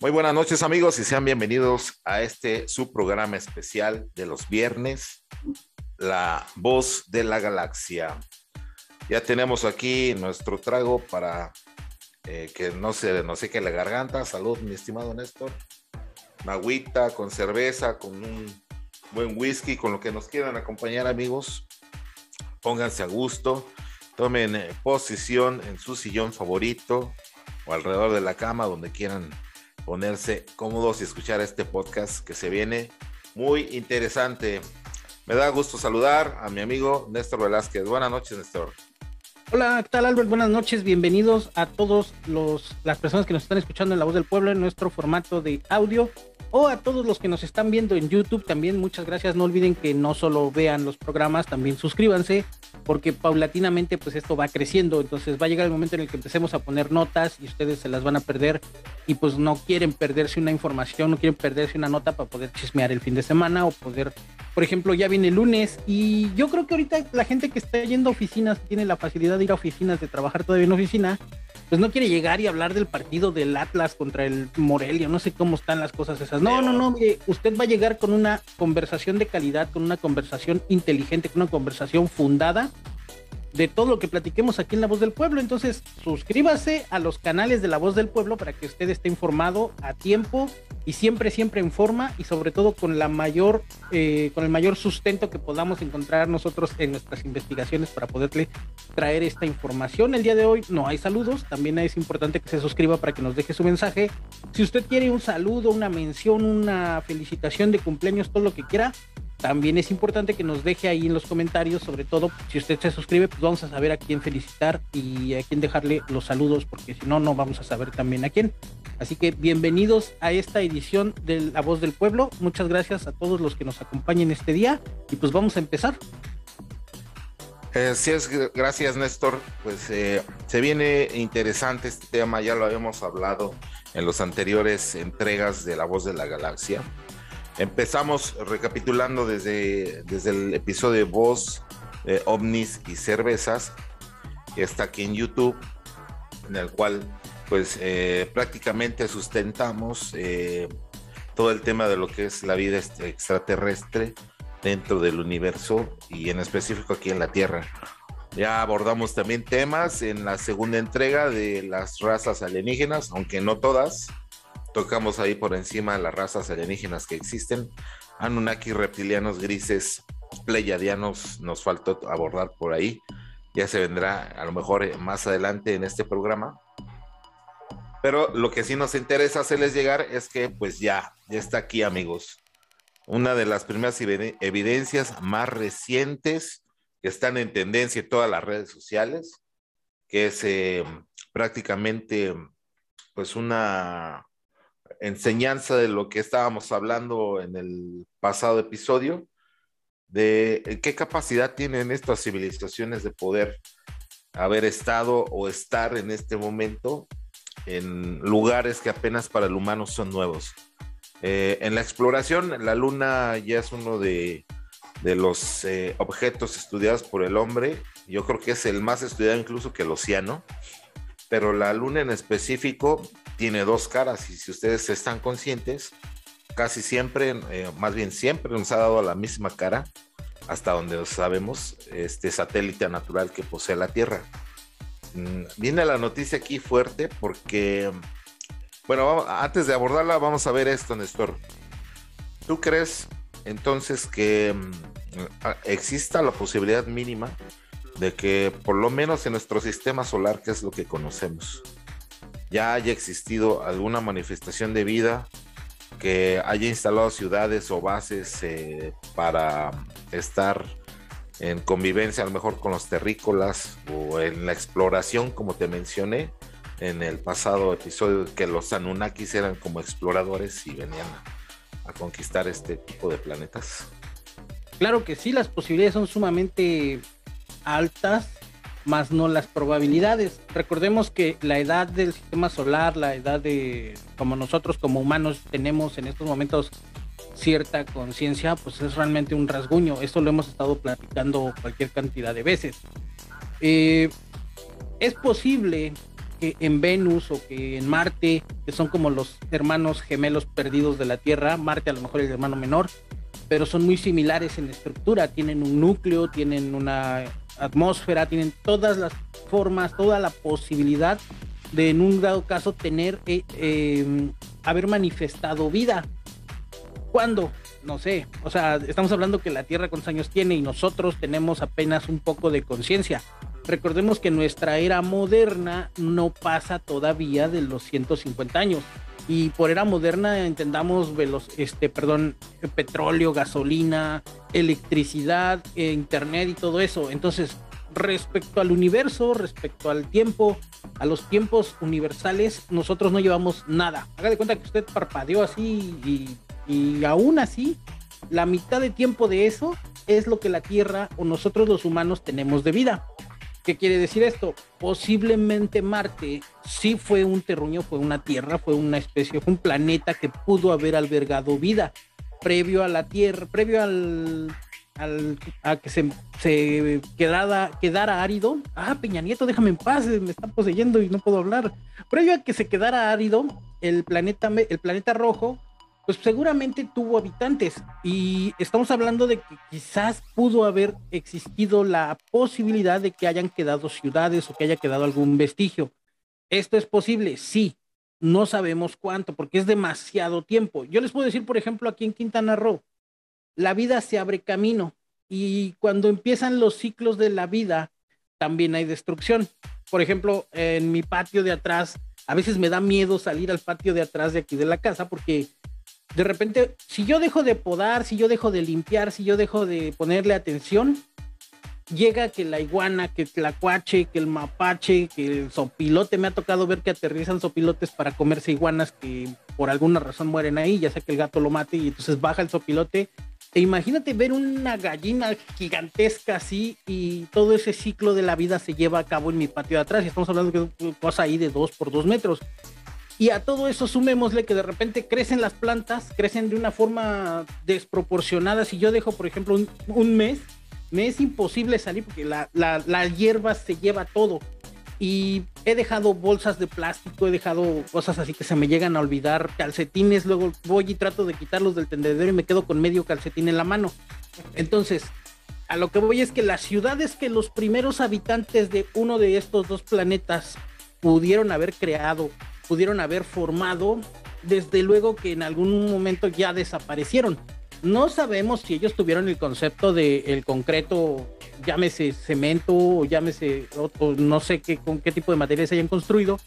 Muy buenas noches amigos y sean bienvenidos a este subprograma especial de los viernes, La Voz de la Galaxia. Ya tenemos aquí nuestro trago para eh, que no se no sé qué la garganta. Salud, mi estimado Néstor. Una con cerveza, con un buen whisky, con lo que nos quieran acompañar amigos. Pónganse a gusto, tomen eh, posición en su sillón favorito o alrededor de la cama donde quieran ponerse cómodos y escuchar este podcast que se viene muy interesante. Me da gusto saludar a mi amigo Néstor Velázquez. Buenas noches, Néstor. Hola, ¿qué tal Albert? Buenas noches, bienvenidos a todos los las personas que nos están escuchando en La Voz del Pueblo en nuestro formato de audio o a todos los que nos están viendo en YouTube también muchas gracias. No olviden que no solo vean los programas, también suscríbanse porque paulatinamente pues esto va creciendo, entonces va a llegar el momento en el que empecemos a poner notas y ustedes se las van a perder y pues no quieren perderse una información, no quieren perderse una nota para poder chismear el fin de semana o poder, por ejemplo, ya viene el lunes y yo creo que ahorita la gente que está yendo a oficinas, tiene la facilidad de ir a oficinas, de trabajar todavía en oficina, pues no quiere llegar y hablar del partido del Atlas contra el Morelia, no sé cómo están las cosas esas. No, no, no, usted va a llegar con una conversación de calidad, con una conversación inteligente, con una conversación fundada de todo lo que platiquemos aquí en La Voz del Pueblo. Entonces, suscríbase a los canales de La Voz del Pueblo para que usted esté informado a tiempo y siempre, siempre en forma y sobre todo con la mayor, eh, con el mayor sustento que podamos encontrar nosotros en nuestras investigaciones para poderle traer esta información. El día de hoy no hay saludos, también es importante que se suscriba para que nos deje su mensaje. Si usted quiere un saludo, una mención, una felicitación de cumpleaños, todo lo que quiera, también es importante que nos deje ahí en los comentarios, sobre todo si usted se suscribe, pues vamos a saber a quién felicitar y a quién dejarle los saludos, porque si no, no vamos a saber también a quién. Así que bienvenidos a esta edición de La Voz del Pueblo. Muchas gracias a todos los que nos acompañen este día y pues vamos a empezar. Eh, sí, es, gracias Néstor. Pues eh, se viene interesante este tema, ya lo habíamos hablado en los anteriores entregas de La Voz de la Galaxia. Empezamos recapitulando desde, desde el episodio de Voz, eh, ovnis y cervezas, que está aquí en YouTube, en el cual pues eh, prácticamente sustentamos eh, todo el tema de lo que es la vida este, extraterrestre dentro del universo y en específico aquí en la Tierra. Ya abordamos también temas en la segunda entrega de las razas alienígenas, aunque no todas, tocamos ahí por encima las razas alienígenas que existen. Anunnaki, reptilianos grises, pleyadianos, nos faltó abordar por ahí. Ya se vendrá a lo mejor eh, más adelante en este programa. Pero lo que sí nos interesa hacerles llegar es que pues ya, ya está aquí amigos. Una de las primeras evidencias más recientes que están en tendencia en todas las redes sociales, que es eh, prácticamente pues una enseñanza de lo que estábamos hablando en el pasado episodio, de qué capacidad tienen estas civilizaciones de poder haber estado o estar en este momento en lugares que apenas para el humano son nuevos. Eh, en la exploración, la luna ya es uno de, de los eh, objetos estudiados por el hombre. Yo creo que es el más estudiado incluso que el océano. Pero la luna en específico tiene dos caras y si ustedes están conscientes, casi siempre, eh, más bien siempre nos ha dado la misma cara, hasta donde sabemos, este satélite natural que posee la Tierra. Mm, viene la noticia aquí fuerte porque, bueno, antes de abordarla, vamos a ver esto, Néstor. ¿Tú crees entonces que mm, exista la posibilidad mínima de que por lo menos en nuestro sistema solar, que es lo que conocemos, ya haya existido alguna manifestación de vida que haya instalado ciudades o bases eh, para estar en convivencia a lo mejor con los terrícolas o en la exploración, como te mencioné en el pasado episodio, que los Anunnakis eran como exploradores y venían a, conquistar este tipo de planetas. Claro que sí, las posibilidades son sumamente altas más no las probabilidades. Recordemos que la edad del sistema solar, la edad de como nosotros como humanos tenemos en estos momentos cierta conciencia, pues es realmente un rasguño. Esto lo hemos estado platicando cualquier cantidad de veces. Eh, es posible que en Venus o que en Marte, que son como los hermanos gemelos perdidos de la Tierra, Marte a lo mejor es el hermano menor, pero son muy similares en estructura, tienen un núcleo, tienen una atmósfera, tienen todas las formas, toda la posibilidad de en un dado caso tener, eh, em, haber manifestado vida. ¿Cuándo? No sé. O sea, estamos hablando que la Tierra cuántos años tiene y nosotros tenemos apenas un poco de conciencia. Recordemos que nuestra era moderna no pasa todavía de los 150 años. Y por era moderna entendamos velos, este, perdón, petróleo, gasolina, electricidad, eh, internet y todo eso. Entonces, respecto al universo, respecto al tiempo, a los tiempos universales, nosotros no llevamos nada. Haga de cuenta que usted parpadeó así y, y aún así, la mitad de tiempo de eso es lo que la Tierra o nosotros los humanos tenemos de vida. ¿Qué quiere decir esto? Posiblemente Marte sí fue un terruño, fue una tierra, fue una especie, fue un planeta que pudo haber albergado vida previo a la Tierra, previo al, a que se, se quedara, quedara árido. Ah, Peña Nieto, déjame en paz, me está poseyendo y no puedo hablar. Previo a que se quedara árido, el planeta, el planeta rojo pues seguramente tuvo habitantes y estamos hablando de que quizás pudo haber existido la posibilidad de que hayan quedado ciudades o que haya quedado algún vestigio. ¿Esto es posible? Sí, no sabemos cuánto porque es demasiado tiempo. Yo les puedo decir, por ejemplo, aquí en Quintana Roo, la vida se abre camino y cuando empiezan los ciclos de la vida, también hay destrucción. Por ejemplo, en mi patio de atrás, a veces me da miedo salir al patio de atrás de aquí de la casa porque de repente, si yo dejo de podar, si yo dejo de limpiar, si yo dejo de ponerle atención, llega que la iguana, que el tlacuache, que el mapache, que el sopilote, me ha tocado ver que aterrizan sopilotes para comerse iguanas que por alguna razón mueren ahí, ya sea que el gato lo mate y entonces baja el sopilote. E imagínate ver una gallina gigantesca así y todo ese ciclo de la vida se lleva a cabo en mi patio de atrás y estamos hablando de una ahí de dos por dos metros. Y a todo eso sumémosle que de repente crecen las plantas, crecen de una forma desproporcionada. Si yo dejo, por ejemplo, un, mes, me es imposible salir porque la, la, hierba se lleva todo. Y he dejado bolsas de plástico, he dejado cosas así que se me llegan a olvidar, calcetines, luego voy y trato de quitarlos del tendedero y me quedo con medio calcetín en la mano. Entonces, a lo que voy es que las ciudades que los primeros habitantes de uno de estos dos planetas pudieron haber creado pudieron haber formado, desde luego que en algún momento ya desaparecieron. No sabemos si ellos tuvieron el concepto de el concreto, llámese cemento o llámese, o, no sé qué, con qué tipo de materiales hayan construido,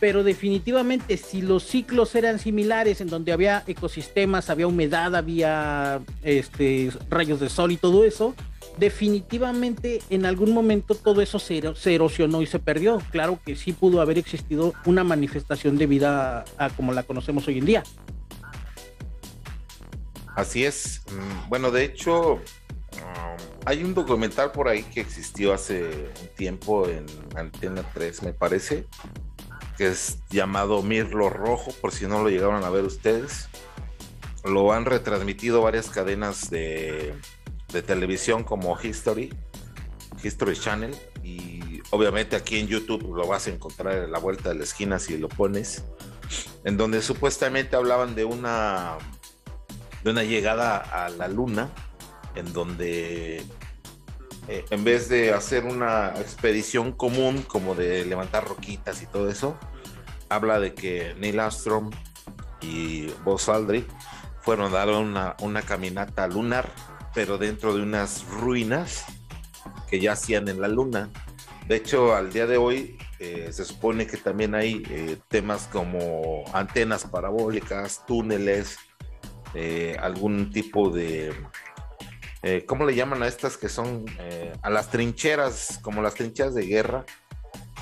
pero definitivamente si los ciclos eran similares, en donde había ecosistemas, había humedad, había este, rayos de sol y todo eso, definitivamente en algún momento todo eso se, erosionó y se perdió. Claro que sí pudo haber existido una manifestación de vida como la conocemos hoy en día. Así es. Mm, bueno, de hecho, um, hay un documental por ahí que existió hace un tiempo en Antena 3, me parece, que es llamado Mirlo Rojo, por si no lo llegaron a ver ustedes. Lo han retransmitido varias cadenas de de televisión como History, History Channel, y obviamente aquí en YouTube lo vas a encontrar en la vuelta de la esquina si lo pones, en donde supuestamente hablaban de una, de una llegada a la luna, en donde eh, en vez de hacer una expedición común como de levantar roquitas y todo eso, habla de que Neil Armstrong y Buzz Aldrin fueron a dar una, una caminata lunar pero dentro de unas ruinas que ya hacían en la luna. De hecho, al día de hoy eh, se supone que también hay eh, temas como antenas parabólicas, túneles, algún tipo de... ¿Cómo le llaman a estas que son a las trincheras, como las trincheras de guerra,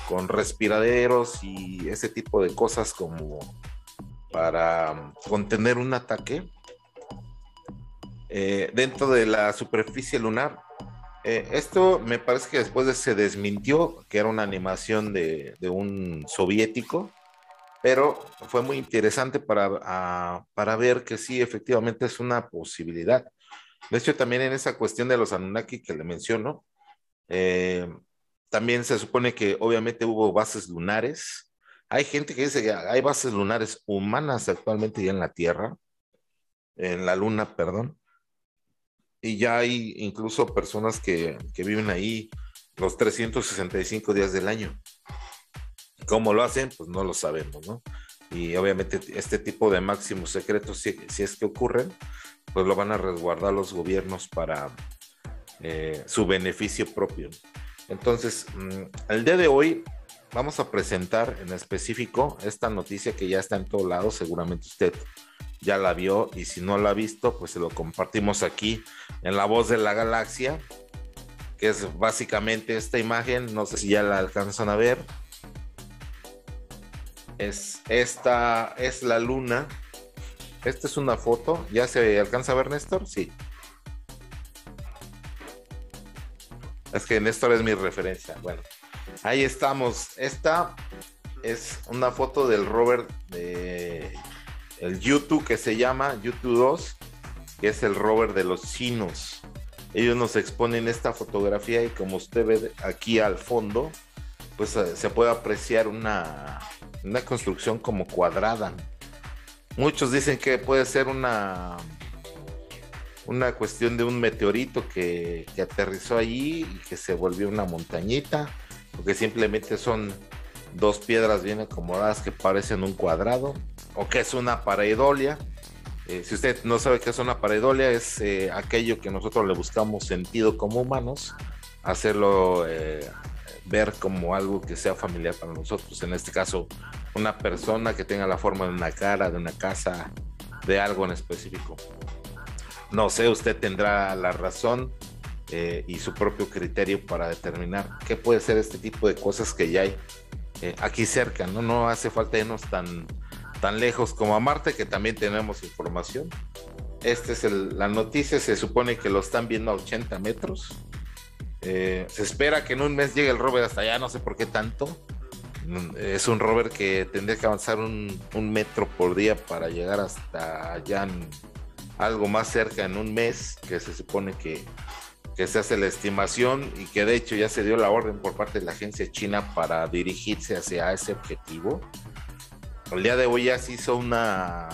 con respiraderos y ese tipo de cosas como para contener un ataque? Eh, dentro de la superficie lunar. Eh, esto me parece que después de se desmintió que era una animación de, un soviético, pero fue muy interesante para, para ver que sí, efectivamente es una posibilidad. De hecho, también en esa cuestión de los Anunnaki que le menciono, eh, también se supone que obviamente hubo bases lunares. Hay gente que dice que hay bases lunares humanas actualmente ya en la Tierra, en la Luna, perdón. Y ya hay incluso personas que, que viven ahí los 365 días del año. ¿Cómo lo hacen? Pues no lo sabemos, ¿no? Y obviamente este tipo de máximos secretos, si, si es que ocurren, pues lo van a resguardar los gobiernos para eh, su beneficio propio. Entonces, mm, el día de hoy vamos a presentar en específico esta noticia que ya está en todos lados, seguramente usted ya la vio y si no la ha visto, pues se lo compartimos aquí en La Voz de la Galaxia, que es básicamente esta imagen, no sé si ya la alcanzan a ver. Es esta es la luna. Esta es una foto, ¿ya se alcanza a ver Néstor? Sí. Es que Néstor es mi referencia. Bueno, ahí estamos. Esta es una foto del rover de el YouTube que se llama YouTube 2, que es el rover de los chinos. Ellos nos exponen esta fotografía y como usted ve aquí al fondo, pues eh, se puede apreciar una, una construcción como cuadrada. Muchos dicen que puede ser una una cuestión de un meteorito que, aterrizó allí y que se volvió una montañita, porque simplemente son dos piedras bien acomodadas que parecen un cuadrado, o que es una pareidolia. Eh, si usted no sabe qué es una pareidolia, es eh, aquello que nosotros le buscamos sentido como humanos, hacerlo eh, ver como algo que sea familiar para nosotros. En este caso, una persona que tenga la forma de una cara, de una casa, de algo en específico. No sé, usted tendrá la razón eh, y su propio criterio para determinar qué puede ser este tipo de cosas que ya hay eh, aquí cerca, ¿no? No hace falta irnos tan, tan lejos como a Marte, que también tenemos información. Esta es la noticia, se supone que lo están viendo a 80 metros. Eh, se espera que en un mes llegue el rover hasta allá, no sé por qué tanto. Es un rover que tendría que avanzar un, metro por día para llegar hasta allá algo más cerca en un mes, que se supone que, se hace la estimación y que de hecho ya se dio la orden por parte de la agencia china para dirigirse hacia ese objetivo. El día de hoy ya se hizo una,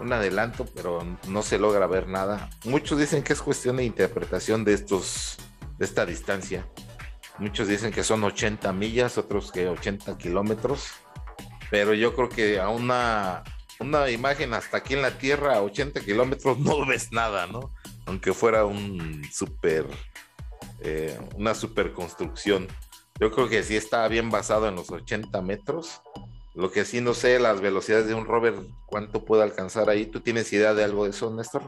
un adelanto, pero no se logra ver nada. Muchos dicen que es cuestión de interpretación de estos de esta distancia. Muchos dicen que son 80 millas, otros que 80 kilómetros. Pero yo creo que a una una imagen hasta aquí en la Tierra a 80 kilómetros no ves nada, ¿no? Aunque fuera un super, eh, una super construcción. Yo creo que sí está bien basado en los 80 metros. Lo que sí no sé, las velocidades de un rover, cuánto puede alcanzar ahí. ¿Tú tienes idea de algo de eso, Néstor?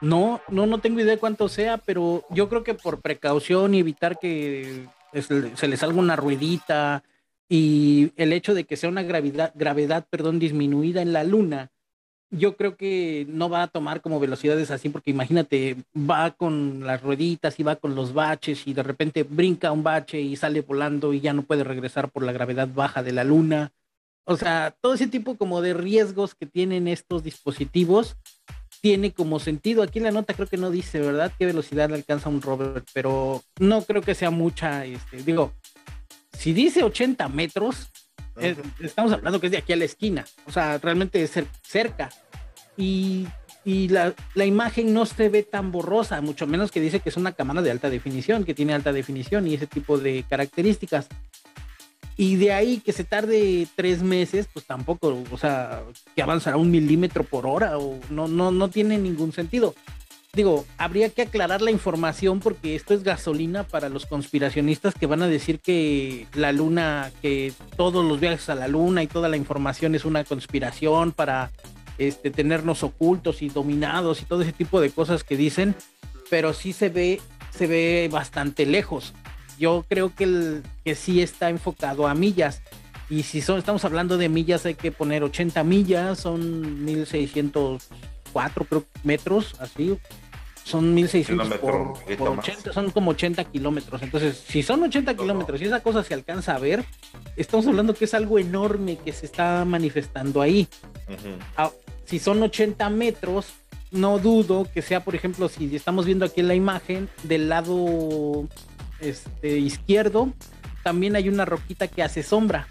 No, no, no tengo idea de cuánto sea, pero yo creo que por precaución y evitar que se le salga una ruedita, y el hecho de que sea una gravedad, gravedad perdón, disminuida en la luna, yo creo que no va a tomar como velocidades así, porque imagínate, va con las rueditas y va con los baches y de repente brinca un bache y sale volando y ya no puede regresar por la gravedad baja de la luna. O sea, todo ese tipo como de riesgos que tienen estos dispositivos tiene como sentido. Aquí la nota creo que no dice, ¿verdad? ¿Qué velocidad alcanza un rover? Pero no creo que sea mucha, este, digo, si dice 80 metros, eh, estamos hablando que es de aquí a la esquina, o sea, realmente es cerca. Y, la, imagen no se ve tan borrosa, mucho menos que dice que es una cámara de alta definición, que tiene alta definición y ese tipo de características. Y de ahí que se tarde tres meses, pues tampoco, o sea, que avanzará un milímetro por hora, o no, no, no tiene ningún sentido digo, habría que aclarar la información porque esto es gasolina para los conspiracionistas que van a decir que la luna, que todos los viajes a la luna y toda la información es una conspiración para este, tenernos ocultos y dominados y todo ese tipo de cosas que dicen, pero sí se ve, se ve bastante lejos. Yo creo que, el, que sí está enfocado a millas. Y si son, estamos hablando de millas, hay que poner 80 millas, son 1604 creo, metros, así, son 1600 por, 80, son como 80 kilómetros. Entonces, si son 80 kilómetros y esa cosa se alcanza a ver, estamos hablando que es algo enorme que se está manifestando ahí. Ah, si son 80 metros, no dudo que sea, por ejemplo, si estamos viendo aquí en la imagen, del lado este, izquierdo también hay una roquita que hace sombra.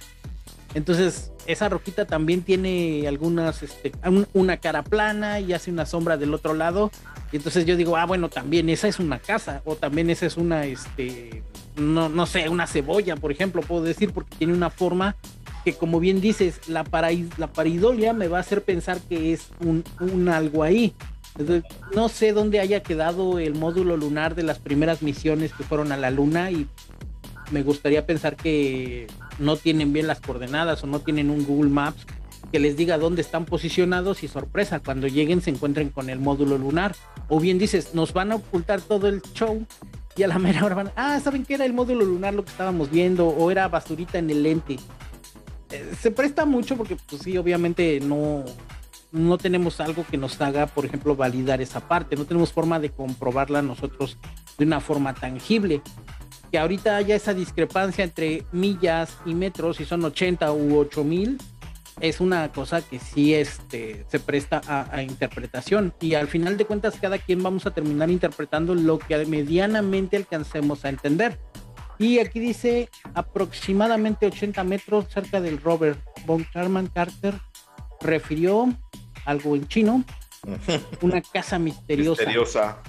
Entonces, esa roquita también tiene algunas, este, una cara plana y hace una sombra del otro lado. Y entonces yo digo, ah, bueno, también esa es una casa, o también esa es una, este, no, no sé, una cebolla, por ejemplo, puedo decir, porque tiene una forma que, como bien dices, la, la paridolia me va a hacer pensar que es un, un algo ahí. No sé dónde haya quedado el módulo lunar de las primeras misiones que fueron a la luna y me gustaría pensar que no tienen bien las coordenadas o no tienen un Google Maps que les diga dónde están posicionados y sorpresa, cuando lleguen se encuentren con el módulo lunar. O bien dices, nos van a ocultar todo el show y a la mera hora van, ah, ¿saben qué era el módulo lunar lo que estábamos viendo? O era basurita en el lente. Eh, se presta mucho porque, pues sí, obviamente no, no tenemos algo que nos haga, por ejemplo, validar esa parte. No tenemos forma de comprobarla nosotros de una forma tangible que ahorita haya esa discrepancia entre millas y metros, si son 80 u 8 mil, es una cosa que sí este, se presta a, interpretación. Y al final de cuentas, cada quien vamos a terminar interpretando lo que medianamente alcancemos a entender. Y aquí dice aproximadamente 80 metros cerca del Robert von Karman Carter refirió algo en chino, una casa misteriosa. Misteriosa.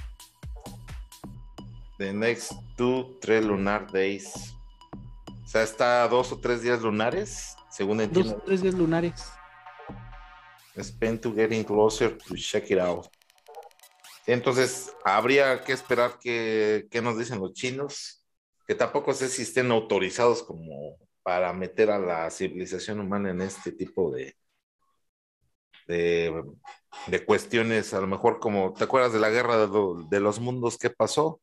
The next two, tres lunar days. O sea, está dos o tres días lunares, según entiendo. Dos o tres días lunares. Spend to getting closer to check it out. Entonces, habría que esperar que, nos dicen los chinos, que tampoco sé si estén autorizados como para meter a la civilización humana en este tipo de, de, de cuestiones, a lo mejor como, ¿te acuerdas de la guerra de, de los mundos que pasó?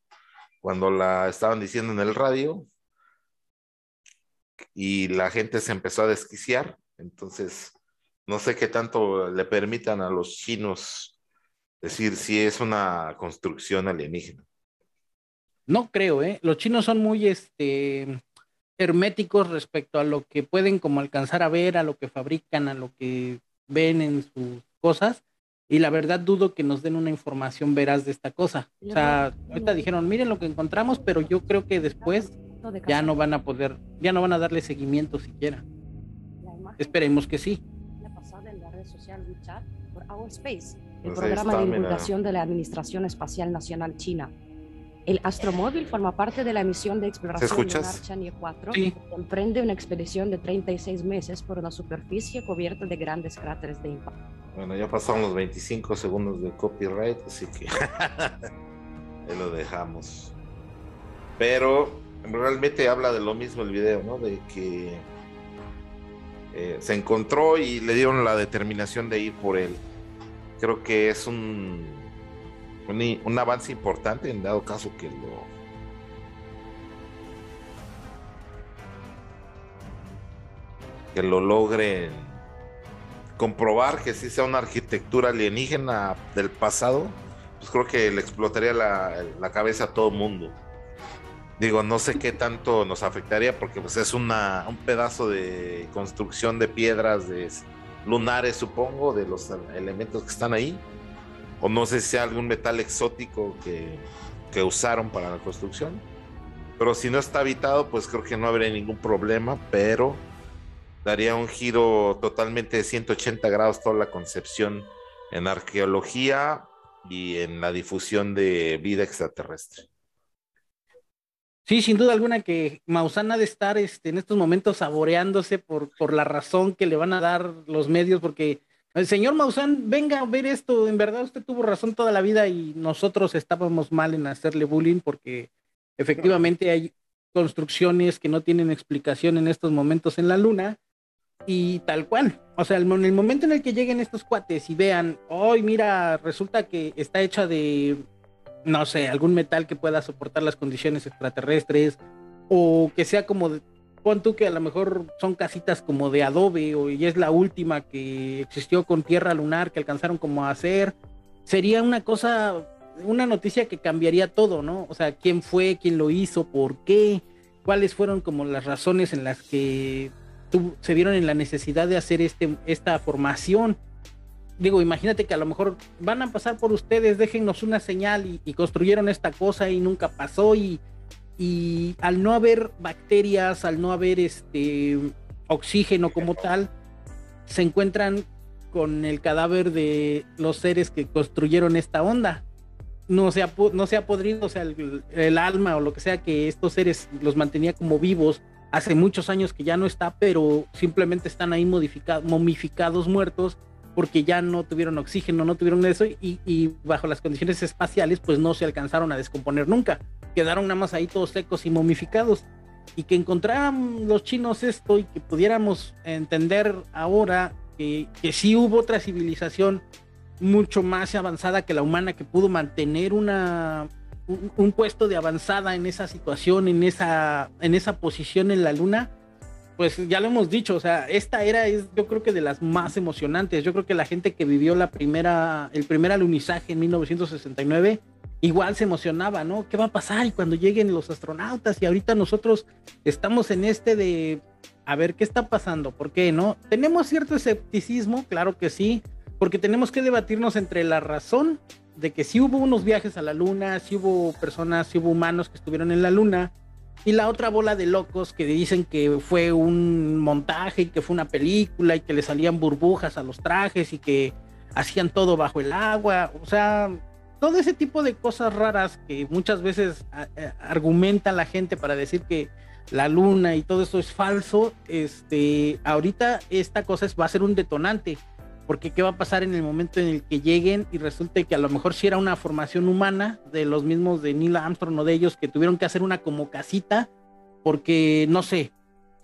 cuando la estaban diciendo en el radio y la gente se empezó a desquiciar. Entonces, no sé qué tanto le permitan a los chinos decir si es una construcción alienígena. No creo, ¿eh? Los chinos son muy este, herméticos respecto a lo que pueden como alcanzar a ver, a lo que fabrican, a lo que ven en sus cosas y la verdad dudo que nos den una información veraz de esta cosa. O sea, ahorita dijeron, miren lo que encontramos, pero yo creo que después ya no van a poder, ya no van a darle seguimiento siquiera. Esperemos que sí. el pues programa de divulgación de la Administración Espacial Nacional China. El astromóvil forma parte de la misión de exploración lunar Chang'e 4, sí. emprende una expedición de 36 meses por una superficie cubierta de grandes cráteres de impacto. Bueno, ya pasaron los 25 segundos de copyright, así que ahí lo dejamos. Pero realmente habla de lo mismo el video, ¿no? De que eh, se encontró y le dieron la determinación de ir por él. Creo que es un, un, avance importante en dado caso que lo que lo logren comprobar que sí sea una arquitectura alienígena del pasado, pues creo que le explotaría la, cabeza a todo mundo. Digo, no sé qué tanto nos afectaría porque pues es una, un pedazo de construcción de piedras de lunares, supongo, de los elementos que están ahí. O no sé si sea algún metal exótico que, que usaron para la construcción. Pero si no está habitado, pues creo que no habría ningún problema, pero daría un giro totalmente de 180 grados toda la concepción en arqueología y en la difusión de vida extraterrestre. Sí, sin duda alguna que Maussan ha de estar este, en estos momentos saboreándose por, por la razón que le van a dar los medios, porque señor Maussan, venga a ver esto, en verdad usted tuvo razón toda la vida y nosotros estábamos mal en hacerle bullying porque efectivamente hay construcciones que no tienen explicación en estos momentos en la luna y tal cual. O sea, en el momento en el que lleguen estos cuates y vean, hoy mira, resulta que está hecha de, no sé, algún metal que pueda soportar las condiciones extraterrestres, o que sea como, pon tú que a lo mejor son casitas como de adobe, o y es la última que existió con tierra lunar que alcanzaron como a hacer, sería una cosa, una noticia que cambiaría todo, ¿no? O sea, quién fue, quién lo hizo, por qué, cuáles fueron como las razones en las que se vieron en la necesidad de hacer este, esta formación. Digo, imagínate que a lo mejor van a pasar por ustedes, déjennos una señal y, construyeron esta cosa y nunca pasó y y al no haber bacterias, al no haber este oxígeno como tal, se encuentran con el cadáver de los seres que construyeron esta onda. No se ha, no podrido, o sea, el, alma o lo que sea que estos seres los mantenía como vivos hace muchos años que ya no está, pero simplemente están ahí momificados, muertos, porque ya no tuvieron oxígeno, no tuvieron eso, y, bajo las condiciones espaciales, pues no se alcanzaron a descomponer nunca. Quedaron nada más ahí todos secos y momificados y que encontraran los chinos esto y que pudiéramos entender ahora que, que sí hubo otra civilización mucho más avanzada que la humana que pudo mantener una un, puesto de avanzada en esa situación, en esa, en esa posición en la luna, pues ya lo hemos dicho, o sea, esta era es yo creo que de las más emocionantes. Yo creo que la gente que vivió la primera, el primer alunizaje en 1969 igual se emocionaba, ¿no? ¿Qué va a pasar? Y cuando lleguen los astronautas y ahorita nosotros estamos en este de a ver qué está pasando, ¿por qué no? Tenemos cierto escepticismo, claro que sí, porque tenemos que debatirnos entre la razón de que sí hubo unos viajes a la luna, sí hubo personas, sí hubo humanos que estuvieron en la luna, y la otra bola de locos que dicen que fue un montaje y que fue una película y que le salían burbujas a los trajes y que hacían todo bajo el agua, o sea, todo ese tipo de cosas raras que muchas veces argumenta la gente para decir que la luna y todo eso es falso, este, ahorita esta cosa es, va a ser un detonante, porque qué va a pasar en el momento en el que lleguen y resulte que a lo mejor si era una formación humana de los mismos de Neil Armstrong o de ellos que tuvieron que hacer una como casita, porque no sé,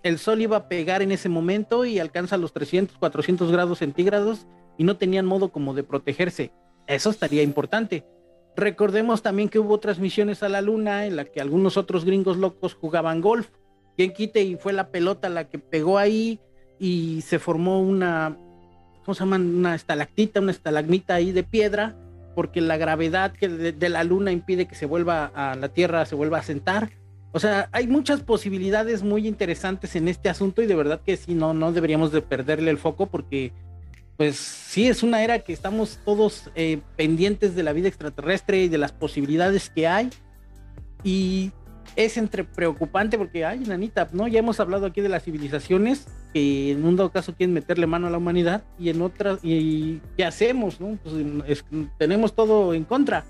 el sol iba a pegar en ese momento y alcanza los 300, 400 grados centígrados y no tenían modo como de protegerse eso estaría importante. Recordemos también que hubo otras misiones a la luna en la que algunos otros gringos locos jugaban golf. Quien quite y fue la pelota la que pegó ahí y se formó una, ¿cómo se llama? Una estalactita, una estalagmita ahí de piedra, porque la gravedad que de, la luna impide que se vuelva a la Tierra, se vuelva a sentar. O sea, hay muchas posibilidades muy interesantes en este asunto y de verdad que sí, no, no deberíamos de perderle el foco porque pues sí, es una era que estamos todos eh, pendientes de la vida extraterrestre y de las posibilidades que hay. Y es entre preocupante porque, ay, nanita, ¿no? Ya hemos hablado aquí de las civilizaciones que en un dado caso quieren meterle mano a la humanidad y en otras, y ¿qué hacemos, no? Pues tenemos todo en contra.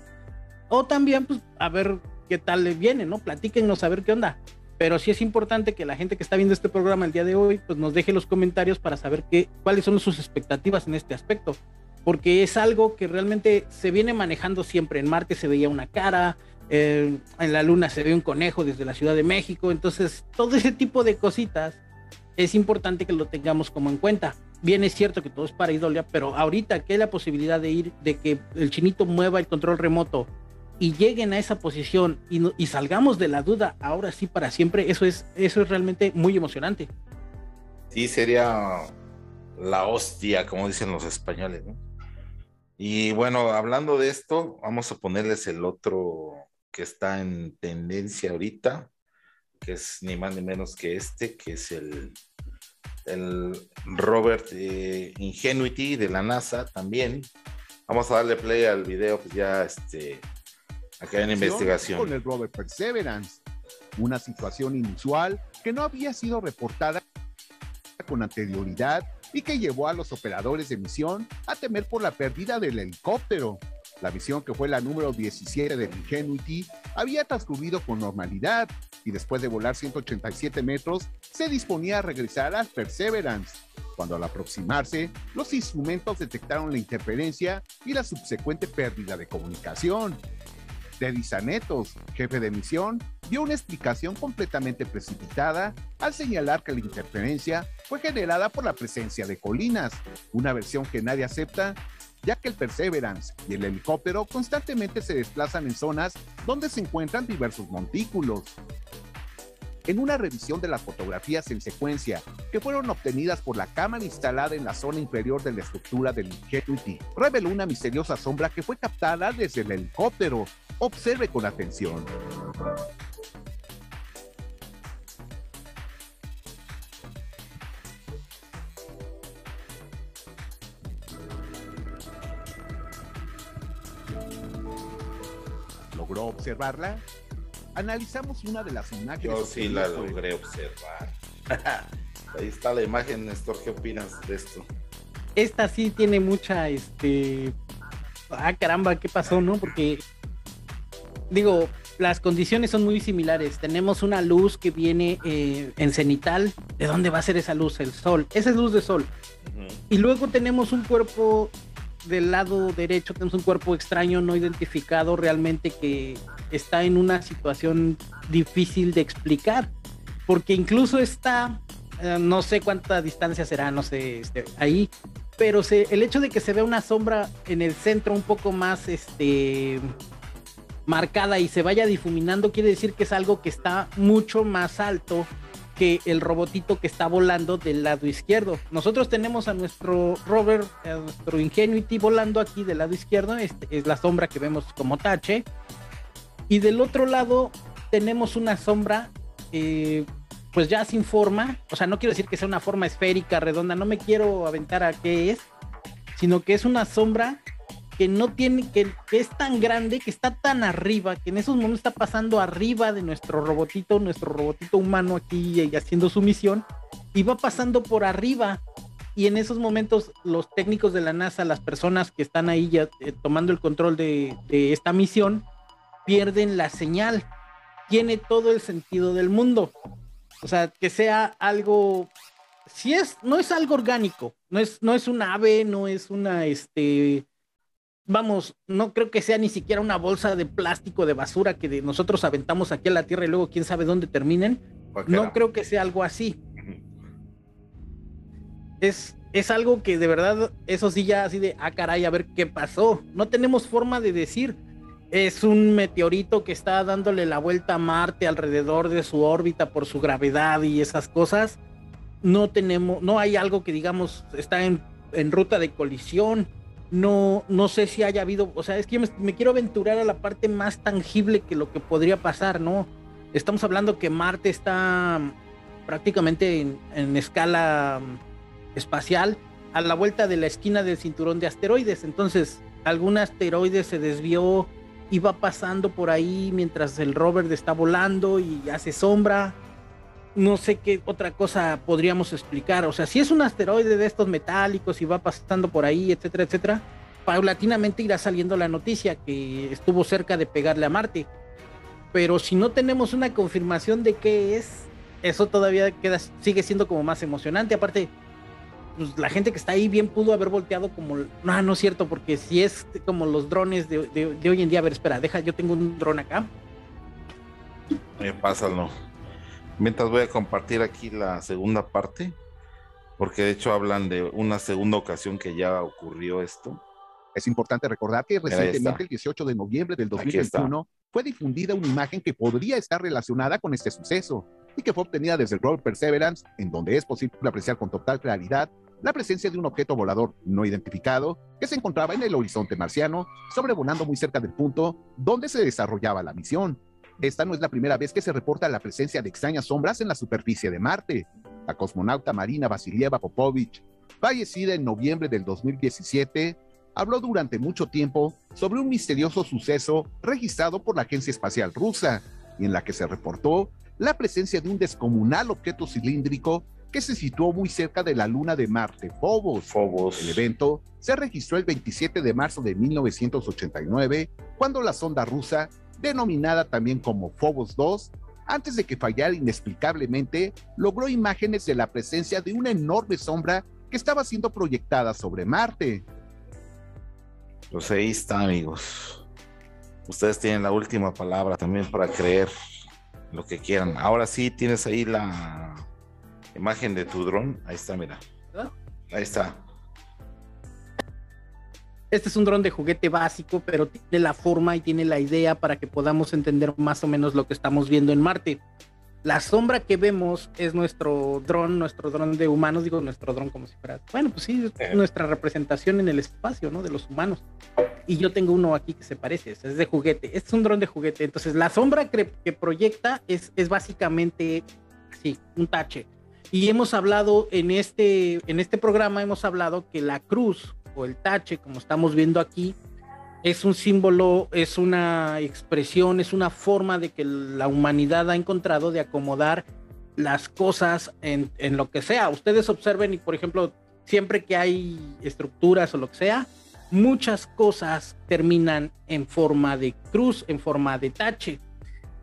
O también, pues, a ver qué tal le viene, ¿no? Platíquenos a ver qué onda pero sí es importante que la gente que está viendo este programa el día de hoy, pues nos deje los comentarios para saber qué, cuáles son sus expectativas en este aspecto, porque es algo que realmente se viene manejando siempre. En Marte se veía una cara, eh, en la Luna se ve un conejo desde la Ciudad de México, entonces todo ese tipo de cositas es importante que lo tengamos como en cuenta. Bien es cierto que todo es para idolia, pero ahorita que hay la posibilidad de ir, de que el chinito mueva el control remoto y lleguen a esa posición y, salgamos de la duda ahora sí para siempre, eso es, eso es realmente muy emocionante. Sí, sería la hostia, como dicen los españoles. Y bueno, hablando de esto, vamos a ponerles el otro que está en tendencia ahorita, que es ni más ni menos que este, que es el, el Robert eh, Ingenuity de la NASA también. Vamos a darle play al video, pues ya este, Acá en investigación. Con el rover Perseverance, una situación inusual que no había sido reportada con anterioridad y que llevó a los operadores de misión a temer por la pérdida del helicóptero. La misión, que fue la número 17 del Ingenuity, había transcurrido con normalidad y después de volar 187 metros, se disponía a regresar al Perseverance. Cuando al aproximarse, los instrumentos detectaron la interferencia y la subsecuente pérdida de comunicación. Teddy Zanetos, jefe de misión, dio una explicación completamente precipitada al señalar que la interferencia fue generada por la presencia de colinas, una versión que nadie acepta ya que el Perseverance y el helicóptero constantemente se desplazan en zonas donde se encuentran diversos montículos. En una revisión de las fotografías en secuencia que fueron obtenidas por la cámara instalada en la zona inferior de la estructura del Ingenuity, reveló una misteriosa sombra que fue captada desde el helicóptero Observe con atención. ¿Logró observarla? analizamos una de las imágenes. Yo sí la logré observar. Ahí está la imagen, Néstor. ¿Qué opinas de esto? Esta sí tiene mucha, este... Ah, caramba, ¿qué pasó, no? Porque, digo, las condiciones son muy similares. Tenemos una luz que viene eh, en cenital. ¿De dónde va a ser esa luz? El sol. Esa es luz de sol. Y luego tenemos un cuerpo del lado derecho, tenemos un cuerpo extraño no identificado realmente que está en una situación difícil de explicar. Porque incluso está, eh, no sé cuánta distancia será, no sé, este, ahí. Pero el hecho de que se vea una sombra en el centro un poco más, este, marcada y se vaya difuminando, quiere decir que es algo que está mucho más alto el robotito que está volando del lado izquierdo. Nosotros tenemos a nuestro rover, a nuestro Ingenuity volando aquí del lado izquierdo, este es la sombra que vemos como tache. Y del otro lado tenemos una sombra, eh, pues ya sin forma, o sea, no quiero decir que sea una forma esférica, redonda, no me quiero aventar a qué es, sino que es una sombra que no tiene, que, es tan grande, que está tan arriba, que en esos momentos está pasando arriba de nuestro robotito, nuestro robotito humano aquí haciendo su misión, y va pasando por arriba. Y en esos momentos los técnicos de la NASA, las personas que están ahí ya eh, tomando el control de, de esta misión, pierden la señal. Tiene todo el sentido del mundo. O sea, que sea algo si es, no es algo orgánico, no es, no es un ave, no es una, este, vamos, no creo que sea ni siquiera una bolsa de plástico de basura que nosotros aventamos aquí a la tierra y luego quién sabe dónde terminen. No creo que sea algo así. Es, es algo que de verdad, eso sí ya así de, ah, caray, a ver qué pasó. No tenemos forma de decir. Es un meteorito que está dándole la vuelta a Marte alrededor de su órbita por su gravedad y esas cosas. No tenemos, no hay algo que digamos está en, en ruta de colisión no, no sé si haya habido, o sea, es que me, quiero aventurar a la parte más tangible que lo que podría pasar, ¿no? Estamos hablando que Marte está prácticamente en, escala mm, espacial a la vuelta de la esquina del cinturón de asteroides, entonces algún asteroide se desvió y va pasando por ahí mientras el rover está volando y hace sombra. No sé qué otra cosa podríamos explicar. O sea, si es un asteroide de estos metálicos y va pasando por ahí, etcétera, etcétera, paulatinamente irá saliendo la noticia que estuvo cerca de pegarle a Marte. Pero si no tenemos una confirmación de qué es, eso todavía queda, sigue siendo como más emocionante. Aparte, pues, la gente que está ahí bien pudo haber volteado como, no, no es cierto, porque si es como los drones de, hoy en día, a ver, espera, deja, yo tengo un dron acá. Eh, pásalo. Mientras voy a compartir aquí la segunda parte, porque de hecho hablan de una segunda ocasión que ya ocurrió esto. Es importante recordar que recientemente, el 18 de noviembre del 2021, fue difundida una imagen que podría estar relacionada con este suceso y que fue obtenida desde el rover Perseverance, en donde es posible apreciar con total claridad la presencia de un objeto volador no identificado que se encontraba en el horizonte marciano, sobrevolando muy cerca del punto donde se desarrollaba la misión. Esta no es la primera vez que se reporta la presencia de extrañas sombras en la superficie de Marte. La cosmonauta Marina Vasilieva Popovich, fallecida en noviembre del 2017, habló durante mucho tiempo sobre un misterioso suceso registrado por la Agencia Espacial Rusa y en la que se reportó la presencia de un descomunal objeto cilíndrico que se situó muy cerca de la luna de Marte, Phobos. Phobos. El evento se registró el 27 de marzo de 1989, cuando la sonda rusa denominada también como Phobos 2, antes de que fallara inexplicablemente, logró imágenes de la presencia de una enorme sombra que estaba siendo proyectada sobre Marte. Pues ahí está, amigos. Ustedes tienen la última palabra también para creer lo que quieran. Ahora sí tienes ahí la imagen de tu dron. Ahí está, mira. Ahí está. Este es un dron de juguete básico, pero tiene la forma y tiene la idea para que podamos entender más o menos lo que estamos viendo en Marte. La sombra que vemos es nuestro dron, nuestro dron de humanos, digo nuestro dron como si fuera, bueno, pues sí, es eh. nuestra representación en el espacio, ¿no? De los humanos. Y yo tengo uno aquí que se parece, es de juguete, este es un dron de juguete. Entonces, la sombra que, que proyecta es, es básicamente así, un tache. Y hemos hablado en este, en este programa, hemos hablado que la cruz o el tache, como estamos viendo aquí, es un símbolo, es una expresión, es una forma de que la humanidad ha encontrado de acomodar las cosas en, en, lo que sea. Ustedes observen y, por ejemplo, siempre que hay estructuras o lo que sea, muchas cosas terminan en forma de cruz, en forma de tache.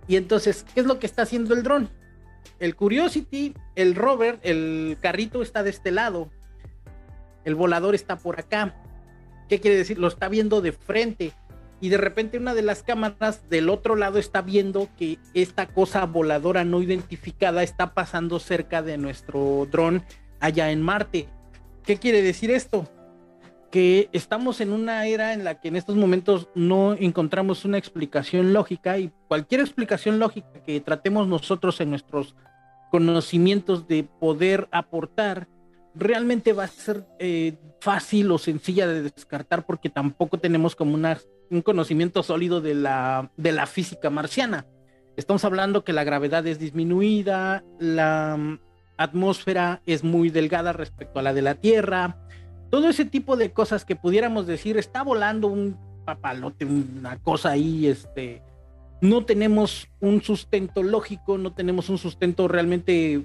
Y entonces, ¿qué es lo que está haciendo el dron? El Curiosity, el rover, el carrito está de este lado, el volador está por acá. ¿Qué quiere decir? Lo está viendo de frente. Y de repente una de las cámaras del otro lado está viendo que esta cosa voladora no identificada está pasando cerca de nuestro dron allá en Marte. ¿Qué quiere decir esto? Que estamos en una era en la que en estos momentos no encontramos una explicación lógica y cualquier explicación lógica que tratemos nosotros en nuestros conocimientos de poder aportar, realmente va a ser eh, fácil o sencilla de descartar porque tampoco tenemos como una, un conocimiento sólido de la, de la física marciana. Estamos hablando que la gravedad es disminuida, la atmósfera es muy delgada respecto a la de la Tierra, todo ese tipo de cosas que pudiéramos decir, está volando un papalote, una cosa ahí, este, no tenemos un sustento lógico, no tenemos un sustento realmente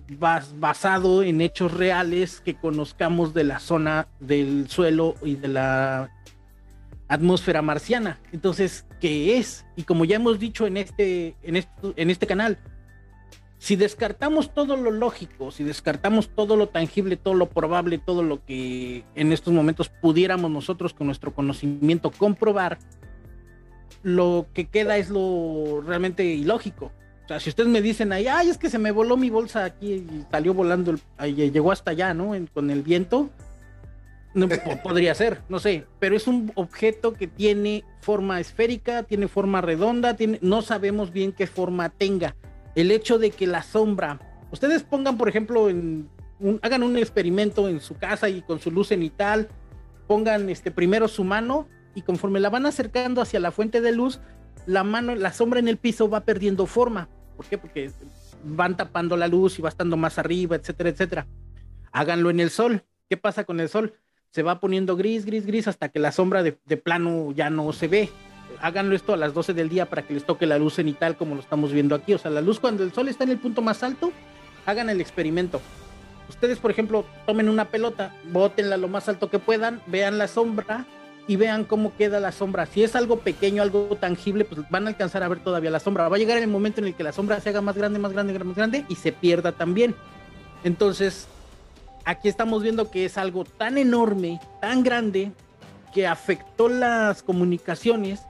basado en hechos reales que conozcamos de la zona del suelo y de la atmósfera marciana. Entonces, ¿qué es? Y como ya hemos dicho en este, en este, en este canal, si descartamos todo lo lógico, si descartamos todo lo tangible, todo lo probable, todo lo que en estos momentos pudiéramos nosotros con nuestro conocimiento comprobar, lo que queda es lo realmente ilógico. O sea, si ustedes me dicen ahí, ay, es que se me voló mi bolsa aquí y salió volando, y llegó hasta allá, ¿no? con el viento, no, podría ser, no sé, pero es un objeto que tiene forma esférica, tiene forma redonda, no sabemos bien qué forma tenga el hecho de que la sombra, ustedes pongan, por ejemplo, hagan un experimento en su casa y con su luz cenital, pongan este primero su mano y conforme la van acercando hacia la fuente de luz, la mano, la sombra en el piso va perdiendo forma. ¿Por qué? Porque van tapando la luz y va estando más arriba, etcétera, etcétera. Háganlo en el sol. ¿Qué pasa con el sol? Se va poniendo gris, gris, gris hasta que la sombra de, de plano ya no se ve háganlo esto a las 12 del día para que les toque la luz cenital como lo estamos viendo aquí. O sea, la luz cuando el sol está en el punto más alto, hagan el experimento. Ustedes, por ejemplo, tomen una pelota, bótenla lo más alto que puedan, vean la sombra y vean cómo queda la sombra. Si es algo pequeño, algo tangible, pues van a alcanzar a ver todavía la sombra. Va a llegar el momento en el que la sombra se haga más grande, más grande, más grande y se pierda también. Entonces, aquí estamos viendo que es algo tan enorme, tan grande, que afectó las comunicaciones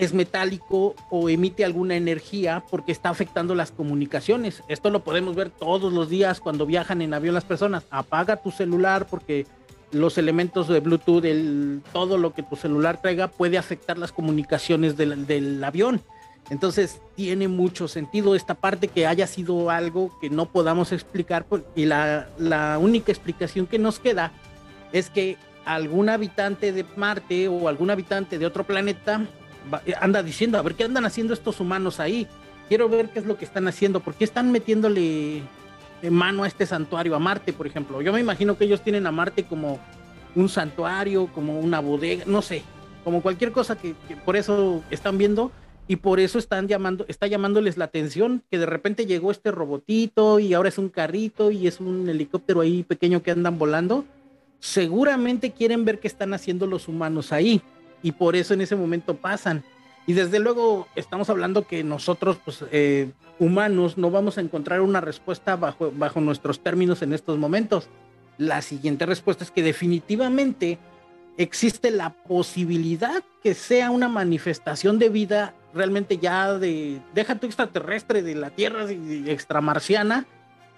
es metálico o emite alguna energía porque está afectando las comunicaciones. Esto lo podemos ver todos los días cuando viajan en avión las personas. Apaga tu celular porque los elementos de Bluetooth, el, todo lo que tu celular traiga puede afectar las comunicaciones del, avión. Entonces tiene mucho sentido esta parte que haya sido algo que no podamos explicar y la, única explicación que nos queda es que algún habitante de Marte o algún habitante de otro planeta anda diciendo, a ver qué andan haciendo estos humanos ahí. Quiero ver qué es lo que están haciendo, por qué están metiéndole mano a este santuario, a Marte, por ejemplo. Yo me imagino que ellos tienen a Marte como un santuario, como una bodega, no sé, como cualquier cosa que, por eso están viendo y por eso están llamando, está llamándoles la atención que de repente llegó este robotito y ahora es un carrito y es un helicóptero ahí pequeño que andan volando. Seguramente quieren ver qué están haciendo los humanos ahí y por eso en ese momento pasan. Y desde luego estamos hablando que nosotros, pues, eh, humanos, no vamos a encontrar una respuesta bajo, bajo nuestros términos en estos momentos. La siguiente respuesta es que definitivamente existe la posibilidad que sea una manifestación de vida realmente ya de, deja tu extraterrestre, de la Tierra extramarciana,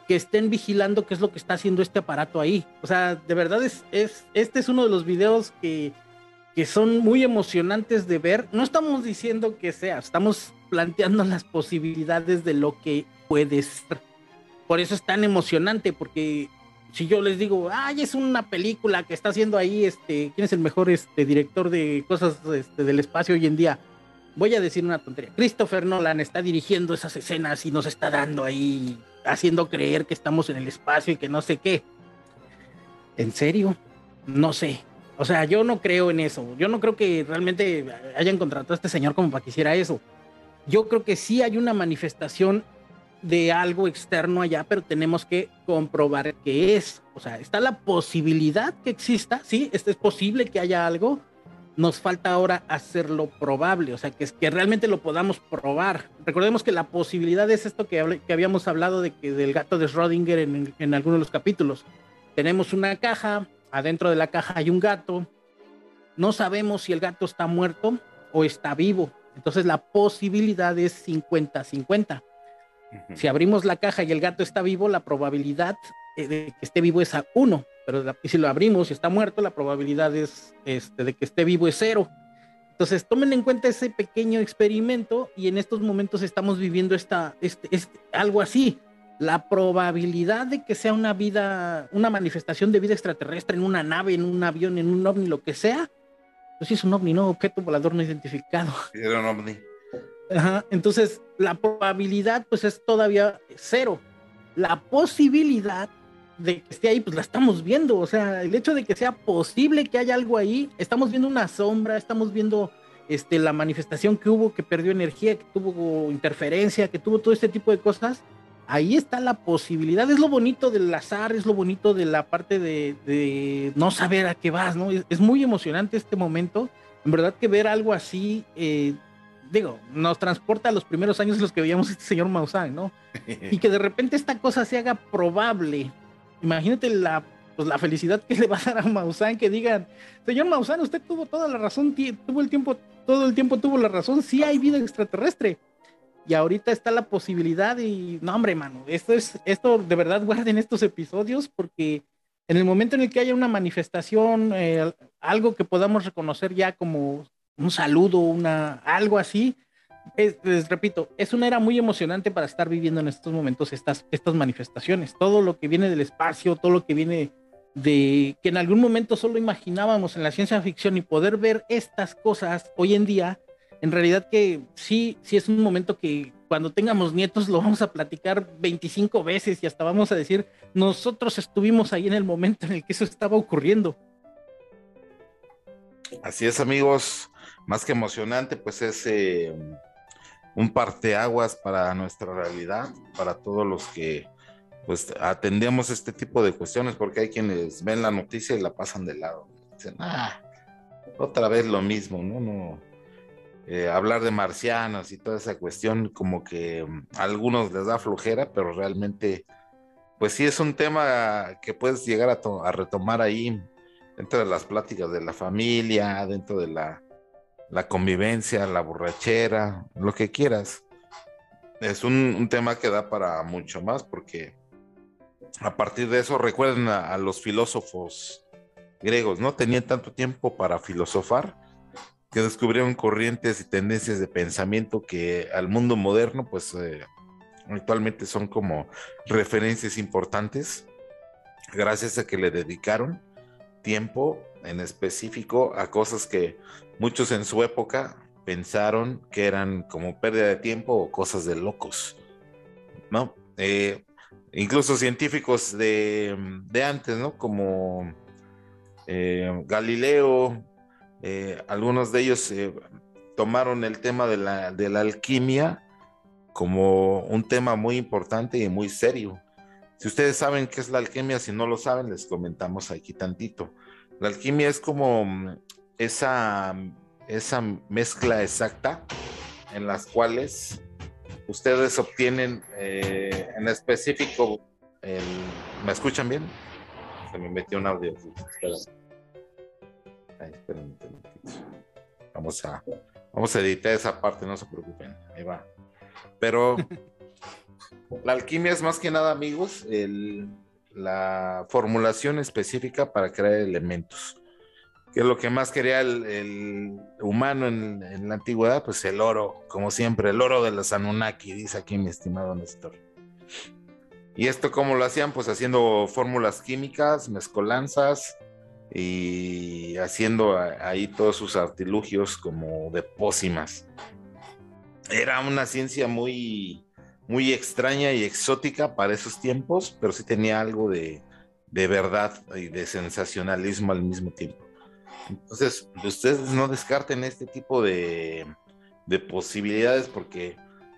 que estén vigilando qué es lo que está haciendo este aparato ahí. O sea, de verdad es, es este es uno de los videos que que son muy emocionantes de ver. No estamos diciendo que sea, estamos planteando las posibilidades de lo que puede ser. Por eso es tan emocionante, porque si yo les digo, ay, es una película que está haciendo ahí, este, ¿quién es el mejor este, director de cosas este, del espacio hoy en día? Voy a decir una tontería. Christopher Nolan está dirigiendo esas escenas y nos está dando ahí, haciendo creer que estamos en el espacio y que no sé qué. ¿En serio? No sé O sea, yo no creo en eso. Yo no creo que realmente hayan contratado a este señor como para que hiciera eso. Yo creo que sí hay una manifestación de algo externo allá, pero tenemos que comprobar qué es. O sea, está la posibilidad que exista, sí, es, es posible que haya algo. Nos falta ahora hacerlo probable, o sea, que, que realmente lo podamos probar. Recordemos que la posibilidad es esto que, que habíamos hablado de que del gato de Schrödinger en, en algunos de los capítulos. Tenemos una caja, adentro de la caja hay un gato, no sabemos si el gato está muerto o está vivo. Entonces la posibilidad es 50-50. Si abrimos la caja y el gato está vivo, la probabilidad eh, de que esté vivo es a uno, pero si lo abrimos y está muerto, la probabilidad es, este, de que esté vivo es cero. Entonces, tomen en cuenta ese pequeño experimento y en estos momentos estamos viviendo esta, este, este, algo así. La probabilidad de que sea una vida, una manifestación de vida extraterrestre en una nave, en un avión, en un ovni, lo que sea, pues sí es un ovni, no objeto volador no identificado. Era un ovni. Entonces, la probabilidad pues es todavía cero. La posibilidad de que esté ahí, pues la estamos viendo. O sea, el hecho de que sea posible que haya algo ahí, estamos viendo una sombra, estamos viendo este, la manifestación que hubo, que perdió energía, que tuvo interferencia, que tuvo todo este tipo de cosas. Ahí está la posibilidad, es lo bonito del azar, es lo bonito de la parte de, no saber a qué vas, ¿no? Es, muy emocionante este momento. En verdad que ver algo así, eh, digo, nos transporta a los primeros años en los que veíamos este señor Maussan, ¿no? Y que de repente esta cosa se haga probable. Imagínate la, pues, la felicidad que le va a dar a Maussan que digan, señor Maussan, usted tuvo toda la razón, tuvo el tiempo, todo el tiempo tuvo la razón, sí hay vida extraterrestre. Y ahorita está la posibilidad y, no hombre, mano, esto es, esto de verdad guarden estos episodios porque en el momento en el que haya una manifestación, eh, algo que podamos reconocer ya como un saludo, una, algo así. les repito, es una era muy emocionante para estar viviendo en estos momentos estas, estas manifestaciones. Todo lo que viene del espacio, todo lo que viene de que en algún momento solo imaginábamos en la ciencia ficción y poder ver estas cosas hoy en día, en realidad que sí, sí es un momento que cuando tengamos nietos lo vamos a platicar 25 veces y hasta vamos a decir, nosotros estuvimos ahí en el momento en el que eso estaba ocurriendo. Así es, amigos más que emocionante, pues es eh, un parteaguas para nuestra realidad, para todos los que pues atendemos este tipo de cuestiones, porque hay quienes ven la noticia y la pasan de lado. Dicen, ah, otra vez lo mismo, ¿no? no eh, hablar de marcianos y toda esa cuestión, como que a algunos les da flojera, pero realmente, pues sí es un tema que puedes llegar a, retomar ahí dentro de las pláticas de la familia, dentro de la la convivencia, la borrachera, lo que quieras. Es un, tema que da para mucho más porque a partir de eso recuerden a, los filósofos griegos, ¿no? Tenían tanto tiempo para filosofar que descubrieron corrientes y tendencias de pensamiento que al mundo moderno pues eh, actualmente son como referencias importantes gracias a que le dedicaron tiempo en específico a cosas que muchos en su época pensaron que eran como pérdida de tiempo o cosas de locos, ¿no? Eh, incluso científicos de, antes, ¿no? Como eh, Galileo, eh, algunos de ellos tomaron el tema de la, de la alquimia como un tema muy importante y muy serio. Si ustedes saben qué es la alquimia, si no lo saben, les comentamos aquí tantito. La alquimia es como mm, esa, esa mezcla exacta en las cuales ustedes obtienen eh, en específico ¿Me escuchan bien? Se me metió un audio. Vamos a, vamos a editar esa parte, no se preocupen. Ahí va. Pero la alquimia es más que nada, amigos, el, la formulación específica para crear elementos. Que es lo que más quería el, humano en, la antigüedad, pues el oro, como siempre, el oro de los Anunnaki, dice aquí mi estimado Néstor. Y esto, ¿cómo lo hacían? Pues haciendo fórmulas químicas, mezcolanzas y haciendo ahí todos sus artilugios como de pócimas. Era una ciencia muy, muy extraña y exótica para esos tiempos, pero sí tenía algo de, verdad y de sensacionalismo al mismo tiempo. Entonces, ustedes no descarten este tipo de, de posibilidades porque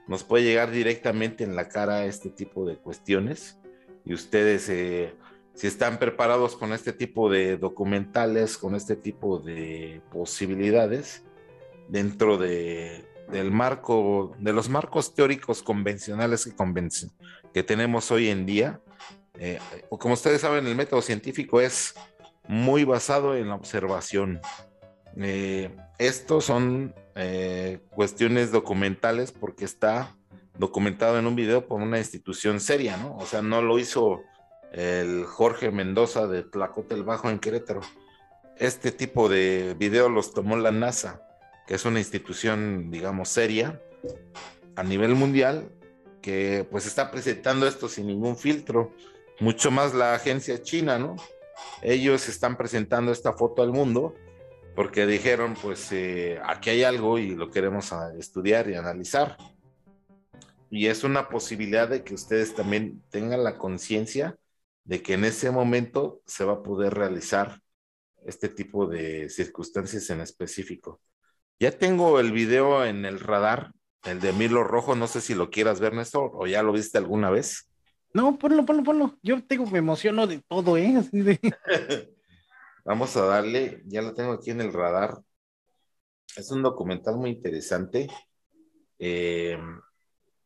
nos puede llegar directamente en la cara este tipo de cuestiones y ustedes eh, si están preparados con este tipo de documentales, con este tipo de posibilidades dentro de, del marco, de los marcos teóricos convencionales que, que tenemos hoy en día, eh, como ustedes saben, el método científico es muy basado en la observación. Eh, estos son eh, cuestiones documentales porque está documentado en un video por una institución seria, ¿no? O sea, no lo hizo el Jorge Mendoza de Tlacote el Bajo en Querétaro. Este tipo de video los tomó la NASA, que es una institución, digamos, seria a nivel mundial, que pues está presentando esto sin ningún filtro, mucho más la agencia china, ¿no? Ellos están presentando esta foto al mundo porque dijeron, pues eh, aquí hay algo y lo queremos estudiar y analizar. Y es una posibilidad de que ustedes también tengan la conciencia de que en ese momento se va a poder realizar este tipo de circunstancias en específico. Ya tengo el video en el radar, el de Milo Rojo, no sé si lo quieras ver, Néstor, o ya lo viste alguna vez. No, ponlo, ponlo, ponlo. Yo tengo, me emociono de todo, ¿eh? Vamos a darle, ya lo tengo aquí en el radar. Es un documental muy interesante. Eh,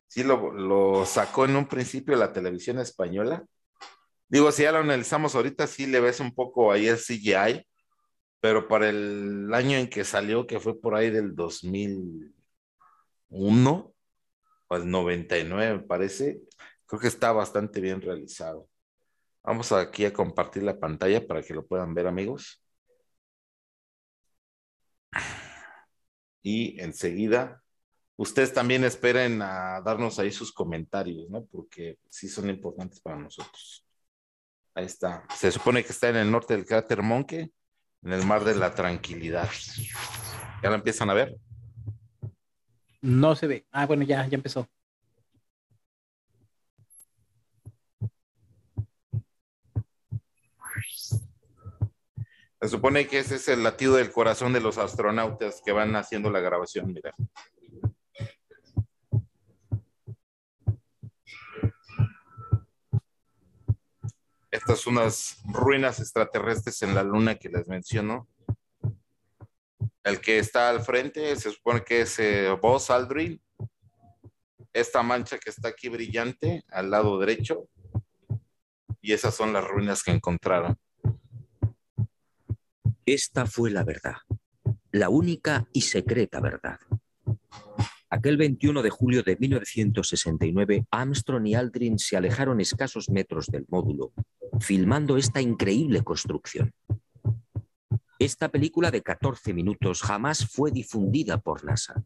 sí, lo, lo, sacó en un principio la televisión española. Digo, si ya lo analizamos ahorita, sí le ves un poco ahí el CGI, pero para el año en que salió, que fue por ahí del 2001 o el 99, me parece, Creo que está bastante bien realizado. Vamos aquí a compartir la pantalla para que lo puedan ver, amigos. Y enseguida, ustedes también esperen a darnos ahí sus comentarios, ¿no? Porque sí son importantes para nosotros. Ahí está. Se supone que está en el norte del cráter Monke, en el mar de la tranquilidad. ¿Ya lo empiezan a ver? No se ve. Ah, bueno, ya, ya empezó. Se supone que ese es el latido del corazón de los astronautas que van haciendo la grabación, mira. Estas son unas ruinas extraterrestres en la luna que les menciono. El que está al frente se supone que es eh, Aldrin. Esta mancha que está aquí brillante al lado derecho. Y esas son las ruinas que encontraron. Esta fue la verdad, la única y secreta verdad. Aquel 21 de julio de 1969, Armstrong y Aldrin se alejaron escasos metros del módulo, filmando esta increíble construcción. Esta película de 14 minutos jamás fue difundida por NASA.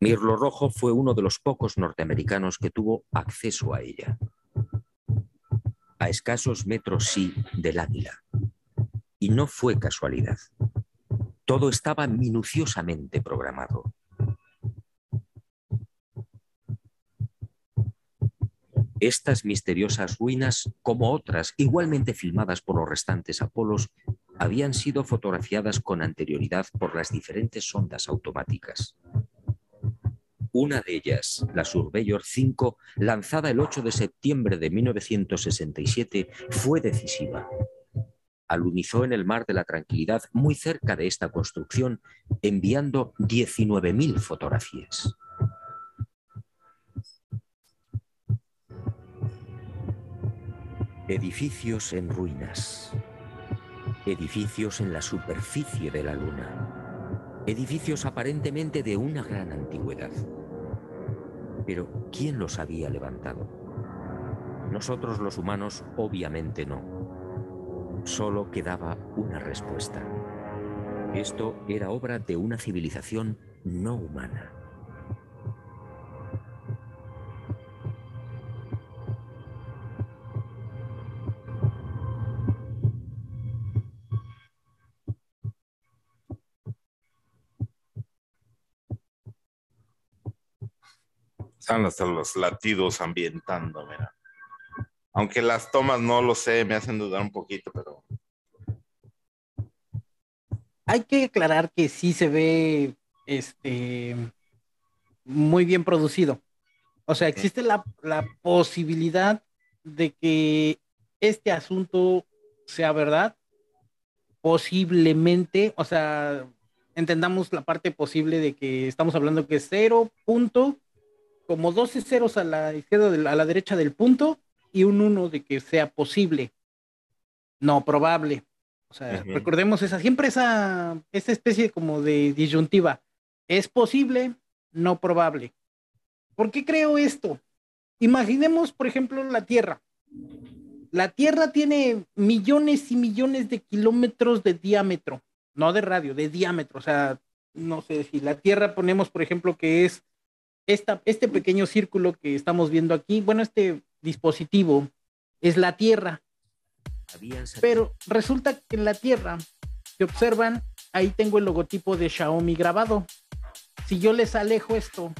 Mirlo Rojo fue uno de los pocos norteamericanos que tuvo acceso a ella. A escasos metros sí del águila. Y no fue casualidad. Todo estaba minuciosamente programado. Estas misteriosas ruinas, como otras igualmente filmadas por los restantes Apolos, habían sido fotografiadas con anterioridad por las diferentes sondas automáticas. Una de ellas, la Surveyor 5, lanzada el 8 de septiembre de 1967, fue decisiva. Alunizó en el mar de la tranquilidad muy cerca de esta construcción, enviando 19.000 fotografías. Edificios en ruinas. Edificios en la superficie de la Luna. Edificios aparentemente de una gran antigüedad. Pero ¿quién los había levantado? Nosotros los humanos obviamente no. Solo quedaba una respuesta. Esto era obra de una civilización no humana. Están hasta los latidos ambientando, mira. Aunque las tomas no lo sé, me hacen dudar un poquito, pero. Hay que aclarar que sí se ve este muy bien producido. O sea, existe la, la posibilidad de que este asunto sea verdad. Posiblemente, o sea, entendamos la parte posible de que estamos hablando que es cero punto, como 12 ceros a la izquierda, a la derecha del punto, y un 1 de que sea posible, no probable. O sea, recordemos esa, siempre esa, esa especie como de disyuntiva. Es posible, no probable. ¿Por qué creo esto? Imaginemos, por ejemplo, la Tierra. La Tierra tiene millones y millones de kilómetros de diámetro, no de radio, de diámetro. O sea, no sé si la Tierra ponemos, por ejemplo, que es esta, este pequeño círculo que estamos viendo aquí. Bueno, este dispositivo es la Tierra. Pero resulta que en la Tierra, si observan, ahí tengo el logotipo de Xiaomi grabado. Si yo les alejo esto,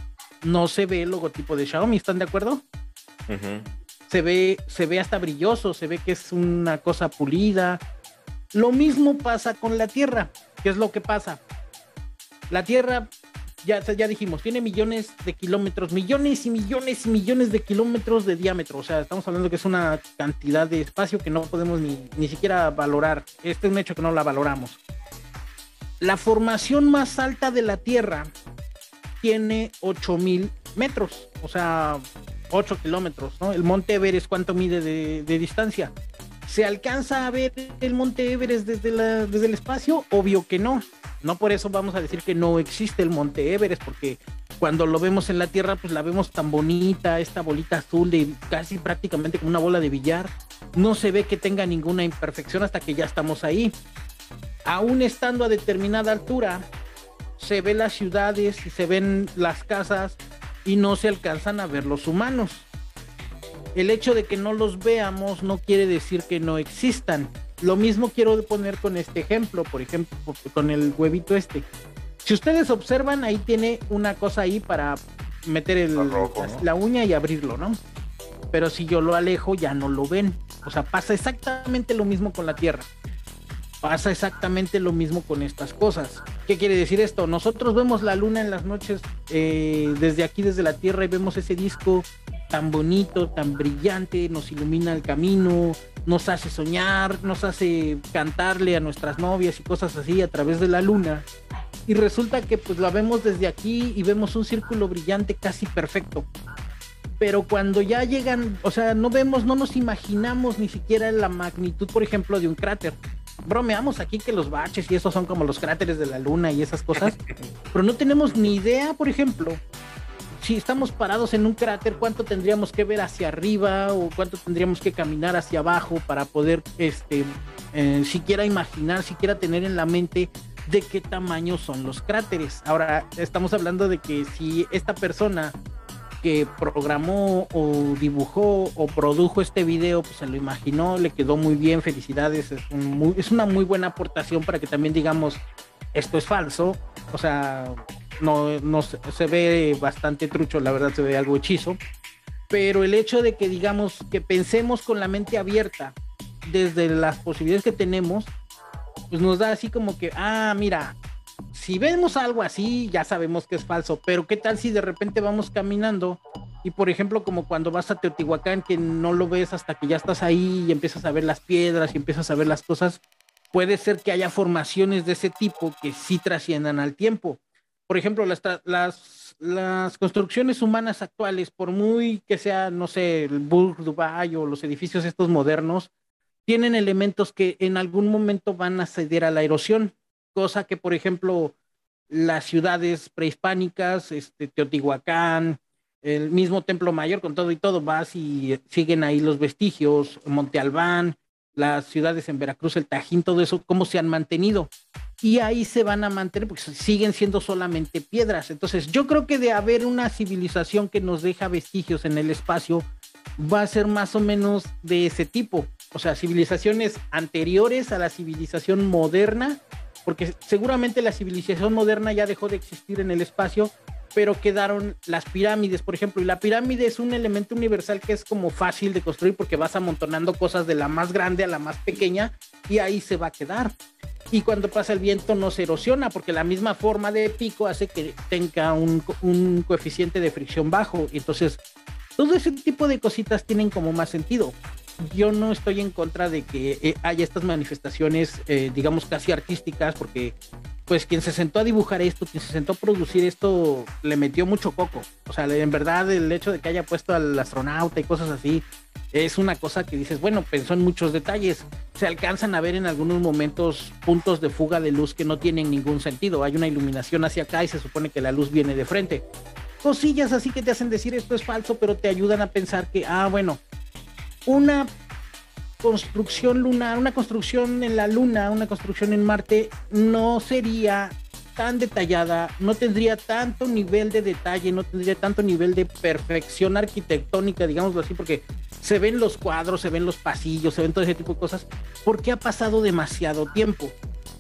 no se ve el logotipo de Xiaomi, ¿están de acuerdo? Se ve, se ve hasta brilloso, se ve que es una cosa pulida. Lo mismo pasa con la Tierra. ¿Qué es lo que pasa? La Tierra ya, ya dijimos, tiene millones de kilómetros, millones y millones y millones de kilómetros de diámetro. O sea, estamos hablando que es una cantidad de espacio que no podemos ni, ni siquiera valorar. Este es un hecho que no la valoramos. La formación más alta de la Tierra tiene 8000 metros, o sea, 8 kilómetros, ¿no? El monte Everest, ¿cuánto mide de, de distancia? ¿Se alcanza a ver el monte Everest desde, la, desde el espacio? Obvio que no. No por eso vamos a decir que no existe el Monte Everest, porque cuando lo vemos en la Tierra, pues la vemos tan bonita, esta bolita azul de casi prácticamente como una bola de billar. No se ve que tenga ninguna imperfección hasta que ya estamos ahí. Aún estando a determinada altura, se ven las ciudades y se ven las casas y no se alcanzan a ver los humanos. El hecho de que no los veamos no quiere decir que no existan lo mismo quiero poner con este ejemplo, por ejemplo, con el huevito este. Si ustedes observan, ahí tiene una cosa ahí para meter el, la uña y abrirlo, ¿no? Pero si yo lo alejo, ya no lo ven. O sea, pasa exactamente lo mismo con la Tierra. Pasa exactamente lo mismo con estas cosas. ¿Qué quiere decir esto? Nosotros vemos la luna en las noches eh, desde aquí, desde la Tierra, y vemos ese disco tan bonito, tan brillante, nos ilumina el camino, nos hace soñar, nos hace cantarle a nuestras novias y cosas así a través de la luna. Y resulta que pues la vemos desde aquí y vemos un círculo brillante casi perfecto. Pero cuando ya llegan, o sea, no vemos, no nos imaginamos ni siquiera la magnitud, por ejemplo, de un cráter. Bromeamos aquí que los baches y esos son como los cráteres de la luna y esas cosas, pero no tenemos ni idea, por ejemplo, si estamos parados en un cráter, ¿cuánto tendríamos que ver hacia arriba o cuánto tendríamos que caminar hacia abajo para poder, este, eh, siquiera imaginar, siquiera tener en la mente de qué tamaño son los cráteres? Ahora, estamos hablando de que si esta persona que programó o dibujó o produjo este video, pues se lo imaginó, le quedó muy bien, felicidades, es, es una muy buena aportación para que también digamos, esto es falso, o sea, no, no se ve bastante trucho, la verdad se ve algo hechizo, pero el hecho de que digamos que pensemos con la mente abierta desde las posibilidades que tenemos, pues nos da así como que, ah, mira, si vemos algo así, ya sabemos que es falso, pero ¿qué tal si de repente vamos caminando y por ejemplo como cuando vas a Teotihuacán que no lo ves hasta que ya estás ahí y empiezas a ver las piedras y empiezas a ver las cosas, puede ser que haya formaciones de ese tipo que sí trasciendan al tiempo por ejemplo, las, las, construcciones humanas actuales, por muy que sea, no sé, el Burj Dubai o los edificios estos modernos, tienen elementos que en algún momento van a ceder a la erosión, cosa que, por ejemplo, las ciudades prehispánicas, este, Teotihuacán, el mismo Templo Mayor, con todo y todo, vas y siguen ahí los vestigios, Monte Albán, las ciudades en Veracruz, el Tajín, todo eso, cómo se han mantenido y ahí se van a mantener porque siguen siendo solamente piedras. Entonces, yo creo que de haber una civilización que nos deja vestigios en el espacio, va a ser más o menos de ese tipo. O sea, civilizaciones anteriores a la civilización moderna, porque seguramente la civilización moderna ya dejó de existir en el espacio pero quedaron las pirámides, por ejemplo, y la pirámide es un elemento universal que es como fácil de construir porque vas amontonando cosas de la más grande a la más pequeña y ahí se va a quedar. Y cuando pasa el viento no se erosiona porque la misma forma de pico hace que tenga un, coeficiente de fricción bajo. Entonces, todo ese tipo de cositas tienen como más sentido yo no estoy en contra de que eh, haya estas manifestaciones, eh, digamos, casi artísticas, porque pues quien se sentó a dibujar esto, quien se sentó a producir esto, le metió mucho coco. O sea, en verdad el hecho de que haya puesto al astronauta y cosas así, es una cosa que dices, bueno, pensó en muchos detalles. Se alcanzan a ver en algunos momentos puntos de fuga de luz que no tienen ningún sentido. Hay una iluminación hacia acá y se supone que la luz viene de frente. Cosillas así que te hacen decir esto es falso, pero te ayudan a pensar que, ah, bueno, una construcción lunar, una construcción en la Luna, una construcción en Marte, no sería tan detallada, no tendría tanto nivel de detalle, no tendría tanto nivel de perfección arquitectónica, digámoslo así, porque se ven los cuadros, se ven los pasillos, se ven todo ese tipo de cosas, porque ha pasado demasiado tiempo.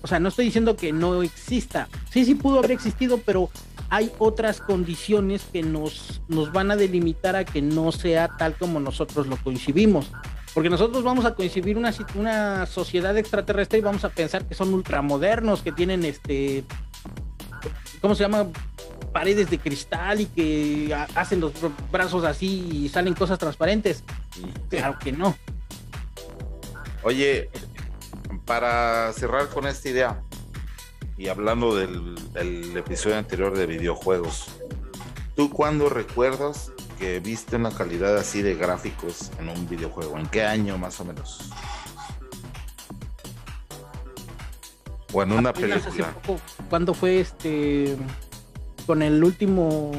O sea, no estoy diciendo que no exista. Sí, sí pudo haber existido, pero hay otras condiciones que nos, nos van a delimitar a que no sea tal como nosotros lo coincidimos. Porque nosotros vamos a coincidir una, una sociedad extraterrestre y vamos a pensar que son ultramodernos, que tienen este. ¿Cómo se llama? Paredes de cristal y que hacen los brazos así y salen cosas transparentes. Claro que no. Oye, para cerrar con esta idea, y hablando del, episodio anterior de videojuegos, ¿tú cuándo recuerdas que viste una calidad así de gráficos en un videojuego? ¿En qué año más o menos? O en una película. ¿Cuándo fue este con el último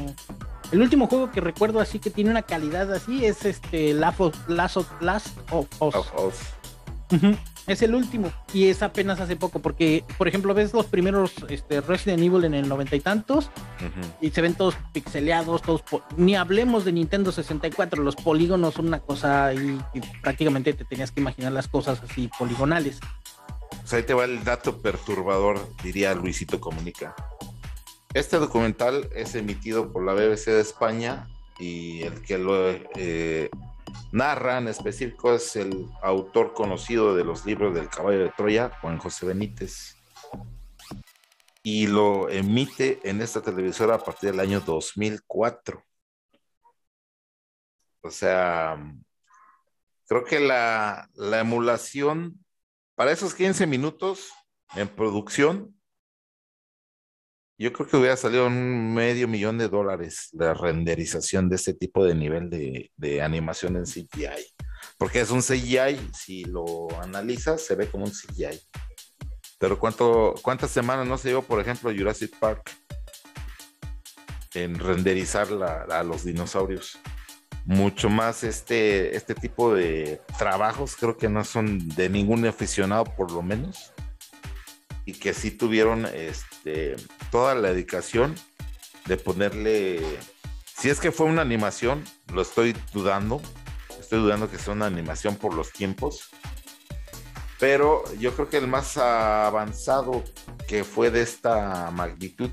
el último juego que recuerdo así que tiene una calidad así es este Last of, Last of, Us. Es el último y es apenas hace poco porque, por ejemplo, ves los primeros este, Resident Evil en el noventa y tantos y se ven todos pixeleados, todos ni hablemos de Nintendo 64, los polígonos son una cosa y, prácticamente te tenías que imaginar las cosas así poligonales. Pues ahí te va el dato perturbador, diría Luisito Comunica. Este documental es emitido por la BBC de España y el que lo eh, narra en específico es el autor conocido de los libros del caballo de Troya, Juan José Benítez. Y lo emite en esta televisora a partir del año 2004. O sea, creo que la, la emulación para esos 15 minutos en producción yo creo que hubiera salido un medio millón de dólares la renderización de este tipo de nivel de, animación en CGI. Porque es un CGI, si lo analizas, se ve como un CGI. Pero ¿cuánto, ¿cuántas semanas no se llevó, por ejemplo, Jurassic Park en renderizar a los dinosaurios? Mucho más este, este tipo de trabajos creo que no son de ningún aficionado por lo menos y que sí tuvieron este, toda la dedicación de ponerle, si es que fue una animación, lo estoy dudando, estoy dudando que sea una animación por los tiempos, pero yo creo que el más avanzado que fue de esta magnitud,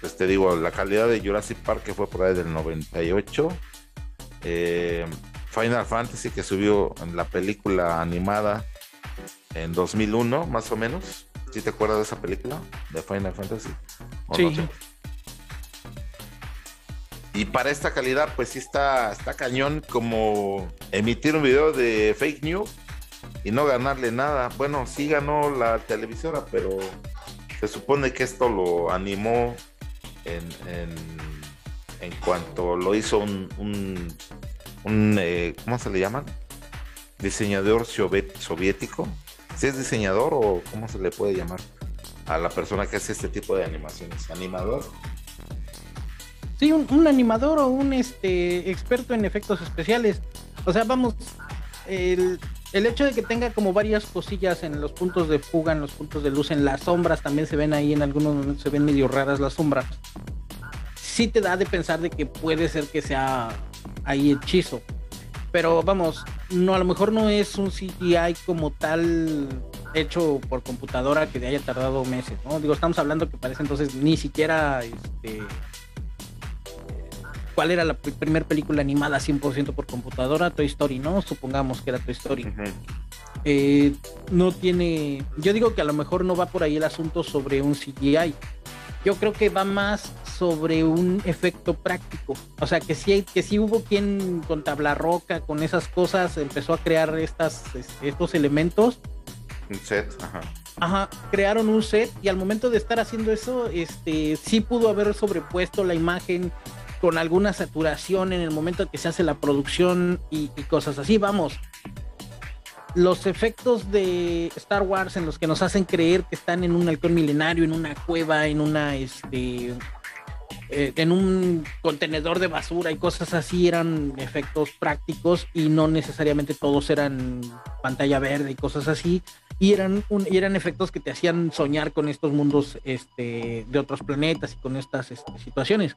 pues te digo, la calidad de Jurassic Park que fue por ahí del 98, eh, Final Fantasy que subió en la película animada en 2001 más o menos, ¿Sí te acuerdas de esa película de Final Fantasy? sí. Y para esta calidad, pues sí está, está cañón como emitir un video de fake news y no ganarle nada. Bueno, sí ganó la televisora, pero se supone que esto lo animó en, en, cuanto lo hizo un, un, eh, ¿cómo se le llama? Diseñador soviético si es diseñador o cómo se le puede llamar a la persona que hace este tipo de animaciones, animador. Sí, un, animador o un este experto en efectos especiales. O sea, vamos, el, el, hecho de que tenga como varias cosillas en los puntos de fuga, en los puntos de luz, en las sombras, también se ven ahí, en algunos momentos se ven medio raras las sombras. Sí te da de pensar de que puede ser que sea ahí hechizo. Pero vamos, no, a lo mejor no es un CGI como tal hecho por computadora que haya tardado meses, ¿no? Digo, estamos hablando que parece entonces ni siquiera este ¿cuál era la primera película animada 100% por computadora? Toy Story, ¿no? Supongamos que era Toy Story. Eh, no tiene, yo digo que a lo mejor no va por ahí el asunto sobre un CGI. Yo creo que va más sobre un efecto práctico. O sea, que sí, que sí hubo quien con tabla roca, con esas cosas, empezó a crear estas, estos elementos. Un set, ajá. Ajá, crearon un set y al momento de estar haciendo eso, este, sí pudo haber sobrepuesto la imagen con alguna saturación en el momento que se hace la producción y, y cosas así. Vamos, los efectos de Star Wars en los que nos hacen creer que están en un halcón milenario, en una cueva, en una este eh, en un contenedor de basura y cosas así eran efectos prácticos y no necesariamente todos eran pantalla verde y cosas así y eran eran efectos que te hacían soñar con estos mundos este, de otros planetas y con estas este, situaciones.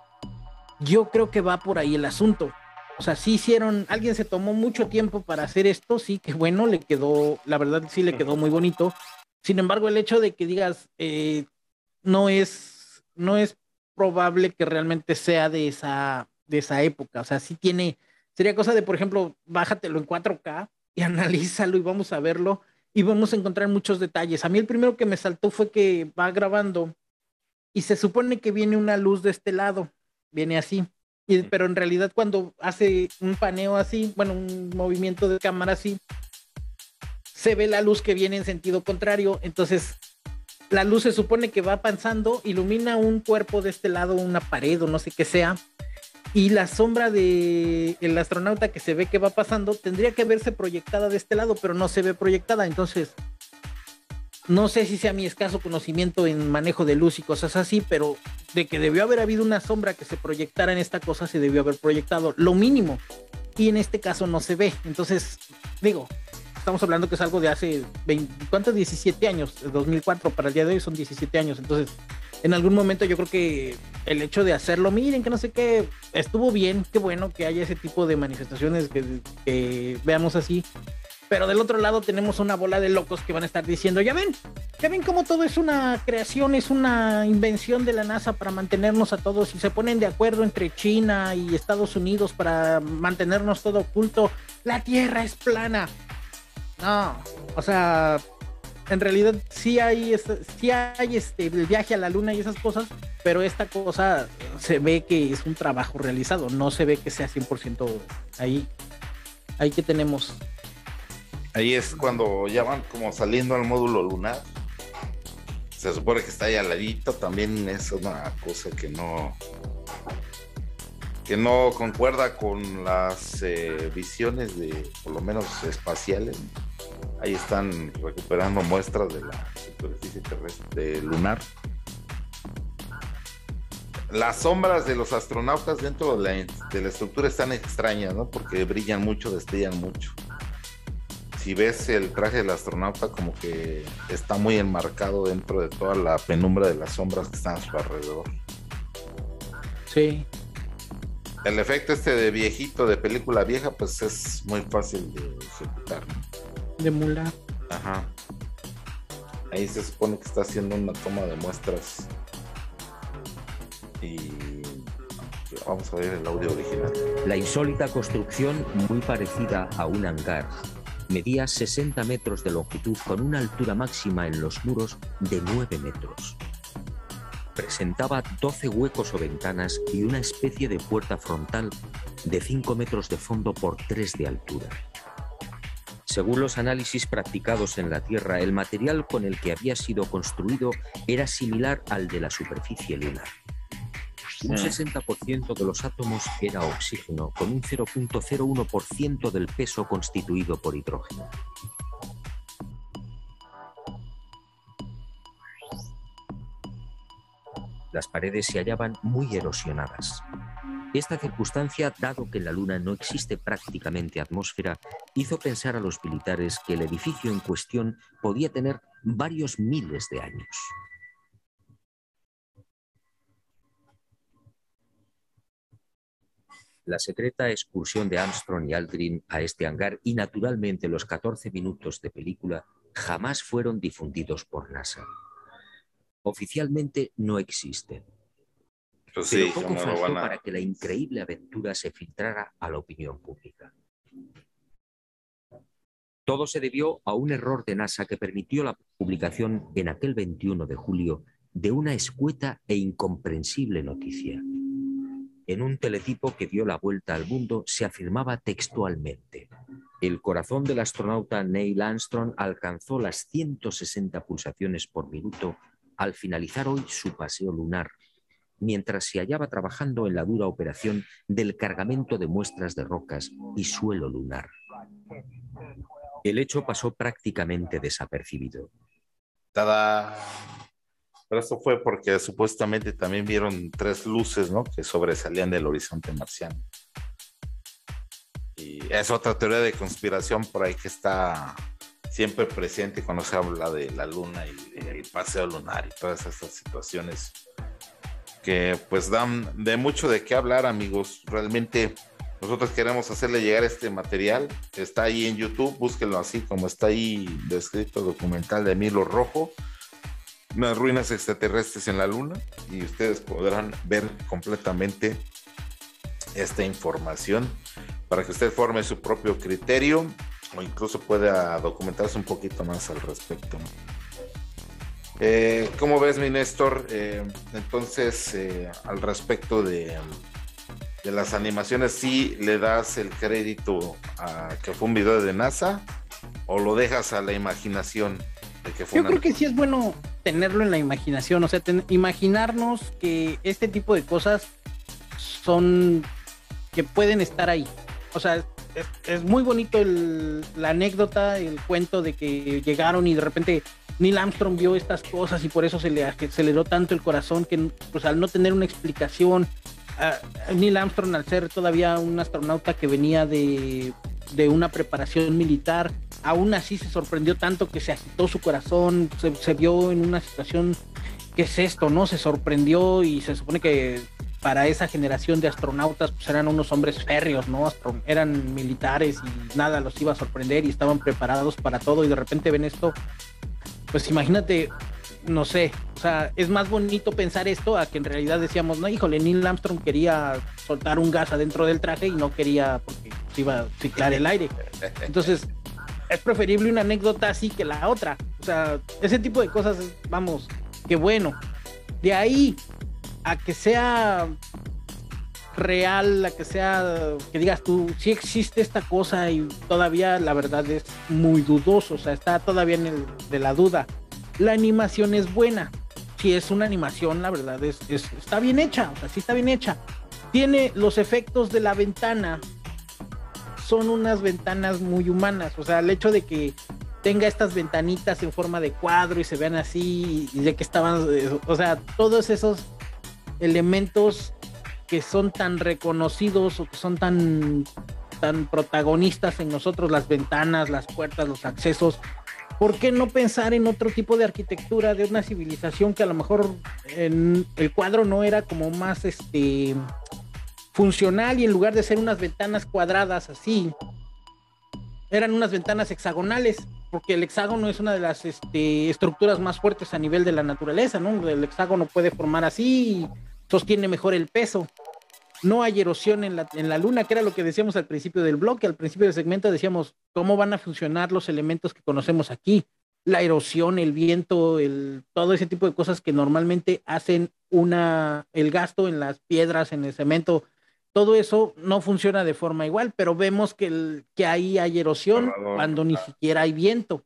Yo creo que va por ahí el asunto. O sea, sí hicieron, alguien se tomó mucho tiempo para hacer esto, sí, que bueno, le quedó, la verdad sí le quedó muy bonito. Sin embargo, el hecho de que digas, eh, no es, no es probable que realmente sea de esa, de esa época. O sea, sí tiene, sería cosa de, por ejemplo, bájatelo en 4K y analízalo y vamos a verlo y vamos a encontrar muchos detalles. A mí el primero que me saltó fue que va grabando y se supone que viene una luz de este lado, viene así pero en realidad cuando hace un paneo así, bueno, un movimiento de cámara así, se ve la luz que viene en sentido contrario. Entonces, la luz se supone que va avanzando, ilumina un cuerpo de este lado, una pared o no sé qué sea. Y la sombra de el astronauta que se ve que va pasando tendría que verse proyectada de este lado, pero no se ve proyectada. Entonces, no sé si sea mi escaso conocimiento en manejo de luz y cosas así, pero de que debió haber habido una sombra que se proyectara en esta cosa, se debió haber proyectado lo mínimo. Y en este caso no se ve. Entonces, digo, estamos hablando que es algo de hace 20, ¿cuántos? 17 años, 2004 para el día de hoy son 17 años. Entonces, en algún momento yo creo que el hecho de hacerlo, miren que no sé qué, estuvo bien, qué bueno que haya ese tipo de manifestaciones que, que veamos así. Pero del otro lado tenemos una bola de locos que van a estar diciendo, ya ven, ya ven cómo todo es una creación, es una invención de la NASA para mantenernos a todos y se ponen de acuerdo entre China y Estados Unidos para mantenernos todo oculto. La Tierra es plana. No, o sea, en realidad sí hay, sí hay este, el viaje a la luna y esas cosas, pero esta cosa se ve que es un trabajo realizado, no se ve que sea 100% ahí. Ahí que tenemos Ahí es cuando ya van como saliendo al módulo lunar. Se supone que está ahí al ladito. También es una cosa que no. Que no concuerda con las eh, visiones de, por lo menos espaciales. Ahí están recuperando muestras de la superficie terrestre lunar. Las sombras de los astronautas dentro de la, de la estructura están extrañas, ¿no? Porque brillan mucho, destellan mucho si ves el traje del astronauta como que está muy enmarcado dentro de toda la penumbra de las sombras que están a su alrededor. Sí. El efecto este de viejito, de película vieja, pues es muy fácil de ejecutar. De emular. Ajá. Ahí se supone que está haciendo una toma de muestras. Y vamos a ver el audio original. La insólita construcción, muy parecida a un hangar, Medía 60 metros de longitud con una altura máxima en los muros de 9 metros. Presentaba 12 huecos o ventanas y una especie de puerta frontal de 5 metros de fondo por 3 de altura. Según los análisis practicados en la Tierra, el material con el que había sido construido era similar al de la superficie lunar. Un 60% de los átomos era oxígeno, con un 0.01% del peso constituido por hidrógeno. Las paredes se hallaban muy erosionadas. Esta circunstancia, dado que en la Luna no existe prácticamente atmósfera, hizo pensar a los militares que el edificio en cuestión podía tener varios miles de años. la secreta excursión de Armstrong y Aldrin a este hangar y naturalmente los 14 minutos de película jamás fueron difundidos por NASA. Oficialmente no existen. Pues Pero poco faltó para que la increíble aventura se filtrara a la opinión pública. Todo se debió a un error de NASA que permitió la publicación en aquel 21 de julio de una escueta e incomprensible noticia. En un teletipo que dio la vuelta al mundo se afirmaba textualmente, el corazón del astronauta Neil Armstrong alcanzó las 160 pulsaciones por minuto al finalizar hoy su paseo lunar, mientras se hallaba trabajando en la dura operación del cargamento de muestras de rocas y suelo lunar. El hecho pasó prácticamente desapercibido. Tada. Pero esto fue porque supuestamente también vieron tres luces, ¿no? Que sobresalían del horizonte marciano. Y es otra teoría de conspiración por ahí que está siempre presente cuando se habla de la luna y el paseo lunar y todas estas situaciones que pues dan de mucho de qué hablar, amigos. Realmente nosotros queremos hacerle llegar este material. Está ahí en YouTube, búsquenlo así como está ahí descrito documental de Milo Rojo. Unas ruinas extraterrestres en la luna y ustedes podrán ver completamente esta información para que usted forme su propio criterio o incluso pueda documentarse un poquito más al respecto. Eh, ¿Cómo ves, mi Néstor? Eh, entonces, eh, al respecto de, de, las animaciones, ¿sí le das el crédito a que fue un video de NASA o lo dejas a la imaginación de que fue Yo creo que sí es bueno tenerlo en la imaginación, o sea, imaginarnos que este tipo de cosas son que pueden estar ahí. O sea, es, muy bonito la anécdota, el cuento de que llegaron y de repente Neil Armstrong vio estas cosas y por eso se le aceleró tanto el corazón que pues al no tener una explicación, Neil Armstrong al ser todavía un astronauta que venía de, una preparación militar, aún así se sorprendió tanto que se agitó su corazón, se, vio en una situación, ¿qué es esto? ¿No? Se sorprendió y se supone que para esa generación de astronautas pues eran unos hombres férreos, ¿no? eran militares y nada los iba a sorprender y estaban preparados para todo y de repente ven esto pues imagínate, no sé, o sea, es más bonito pensar esto a que en realidad decíamos, no, híjole, Neil Armstrong quería soltar un gas adentro del traje y no quería porque iba a ciclar el aire. Entonces, es preferible una anécdota así que la otra. O sea, ese tipo de cosas, vamos, qué bueno. De ahí a que sea real, a que sea, que digas tú, si existe esta cosa y todavía la verdad es muy dudoso, o sea, está todavía en el de la duda. La animación es buena, si es una animación, la verdad es, está bien hecha, o sea, sí está bien hecha. Tiene los efectos de la ventana, son unas ventanas muy humanas, o sea, el hecho de que tenga estas ventanitas en forma de cuadro y se vean así y de que estaban, o sea, todos esos elementos que son tan reconocidos o que son tan, tan protagonistas en nosotros, las ventanas, las puertas, los accesos, ¿por qué no pensar en otro tipo de arquitectura de una civilización que a lo mejor el cuadro no era como más este funcional y en lugar de ser unas ventanas cuadradas así, eran unas ventanas hexagonales, porque el hexágono es una de las este, estructuras más fuertes a nivel de la naturaleza, ¿no? El hexágono puede formar así sostiene mejor el peso. No hay erosión en la, luna, que era lo que decíamos al principio del bloque, al principio del segmento decíamos cómo van a funcionar los elementos que conocemos aquí, la erosión, el viento, todo ese tipo de cosas que normalmente hacen el gasto en las piedras, en el cemento, todo eso no funciona de forma igual, pero vemos que, el, que ahí hay erosión cuando ni siquiera hay viento.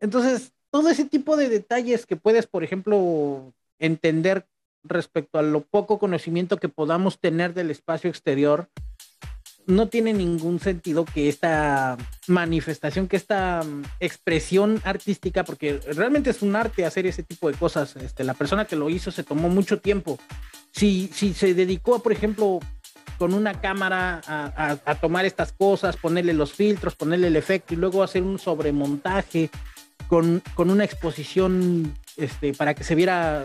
Entonces, todo ese tipo de detalles que puedes, por ejemplo, entender respecto a lo poco conocimiento que podamos tener del espacio exterior, no tiene ningún sentido que esta manifestación, que esta mm, expresión artística, porque realmente es un arte hacer ese tipo de cosas. Este, la persona que lo hizo se tomó mucho tiempo. Si, si se dedicó, por ejemplo, con una cámara a, a, tomar estas cosas, ponerle los filtros, ponerle el efecto y luego hacer un sobremontaje con, con una exposición este, para que se viera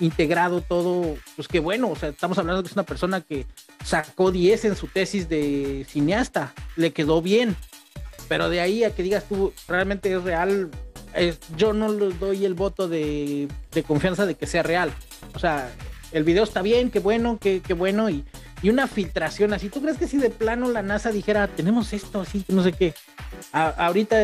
integrado todo, pues qué bueno, o sea, estamos hablando de que es una persona que sacó 10 en su tesis de cineasta, le quedó bien, pero de ahí a que digas tú, realmente es real, yo no le doy el voto de, confianza de que sea real, o sea, el video está bien, qué bueno, qué, qué bueno, y, y, una filtración así. ¿Tú crees que si de plano la NASA dijera, tenemos esto, así, no sé qué? ahorita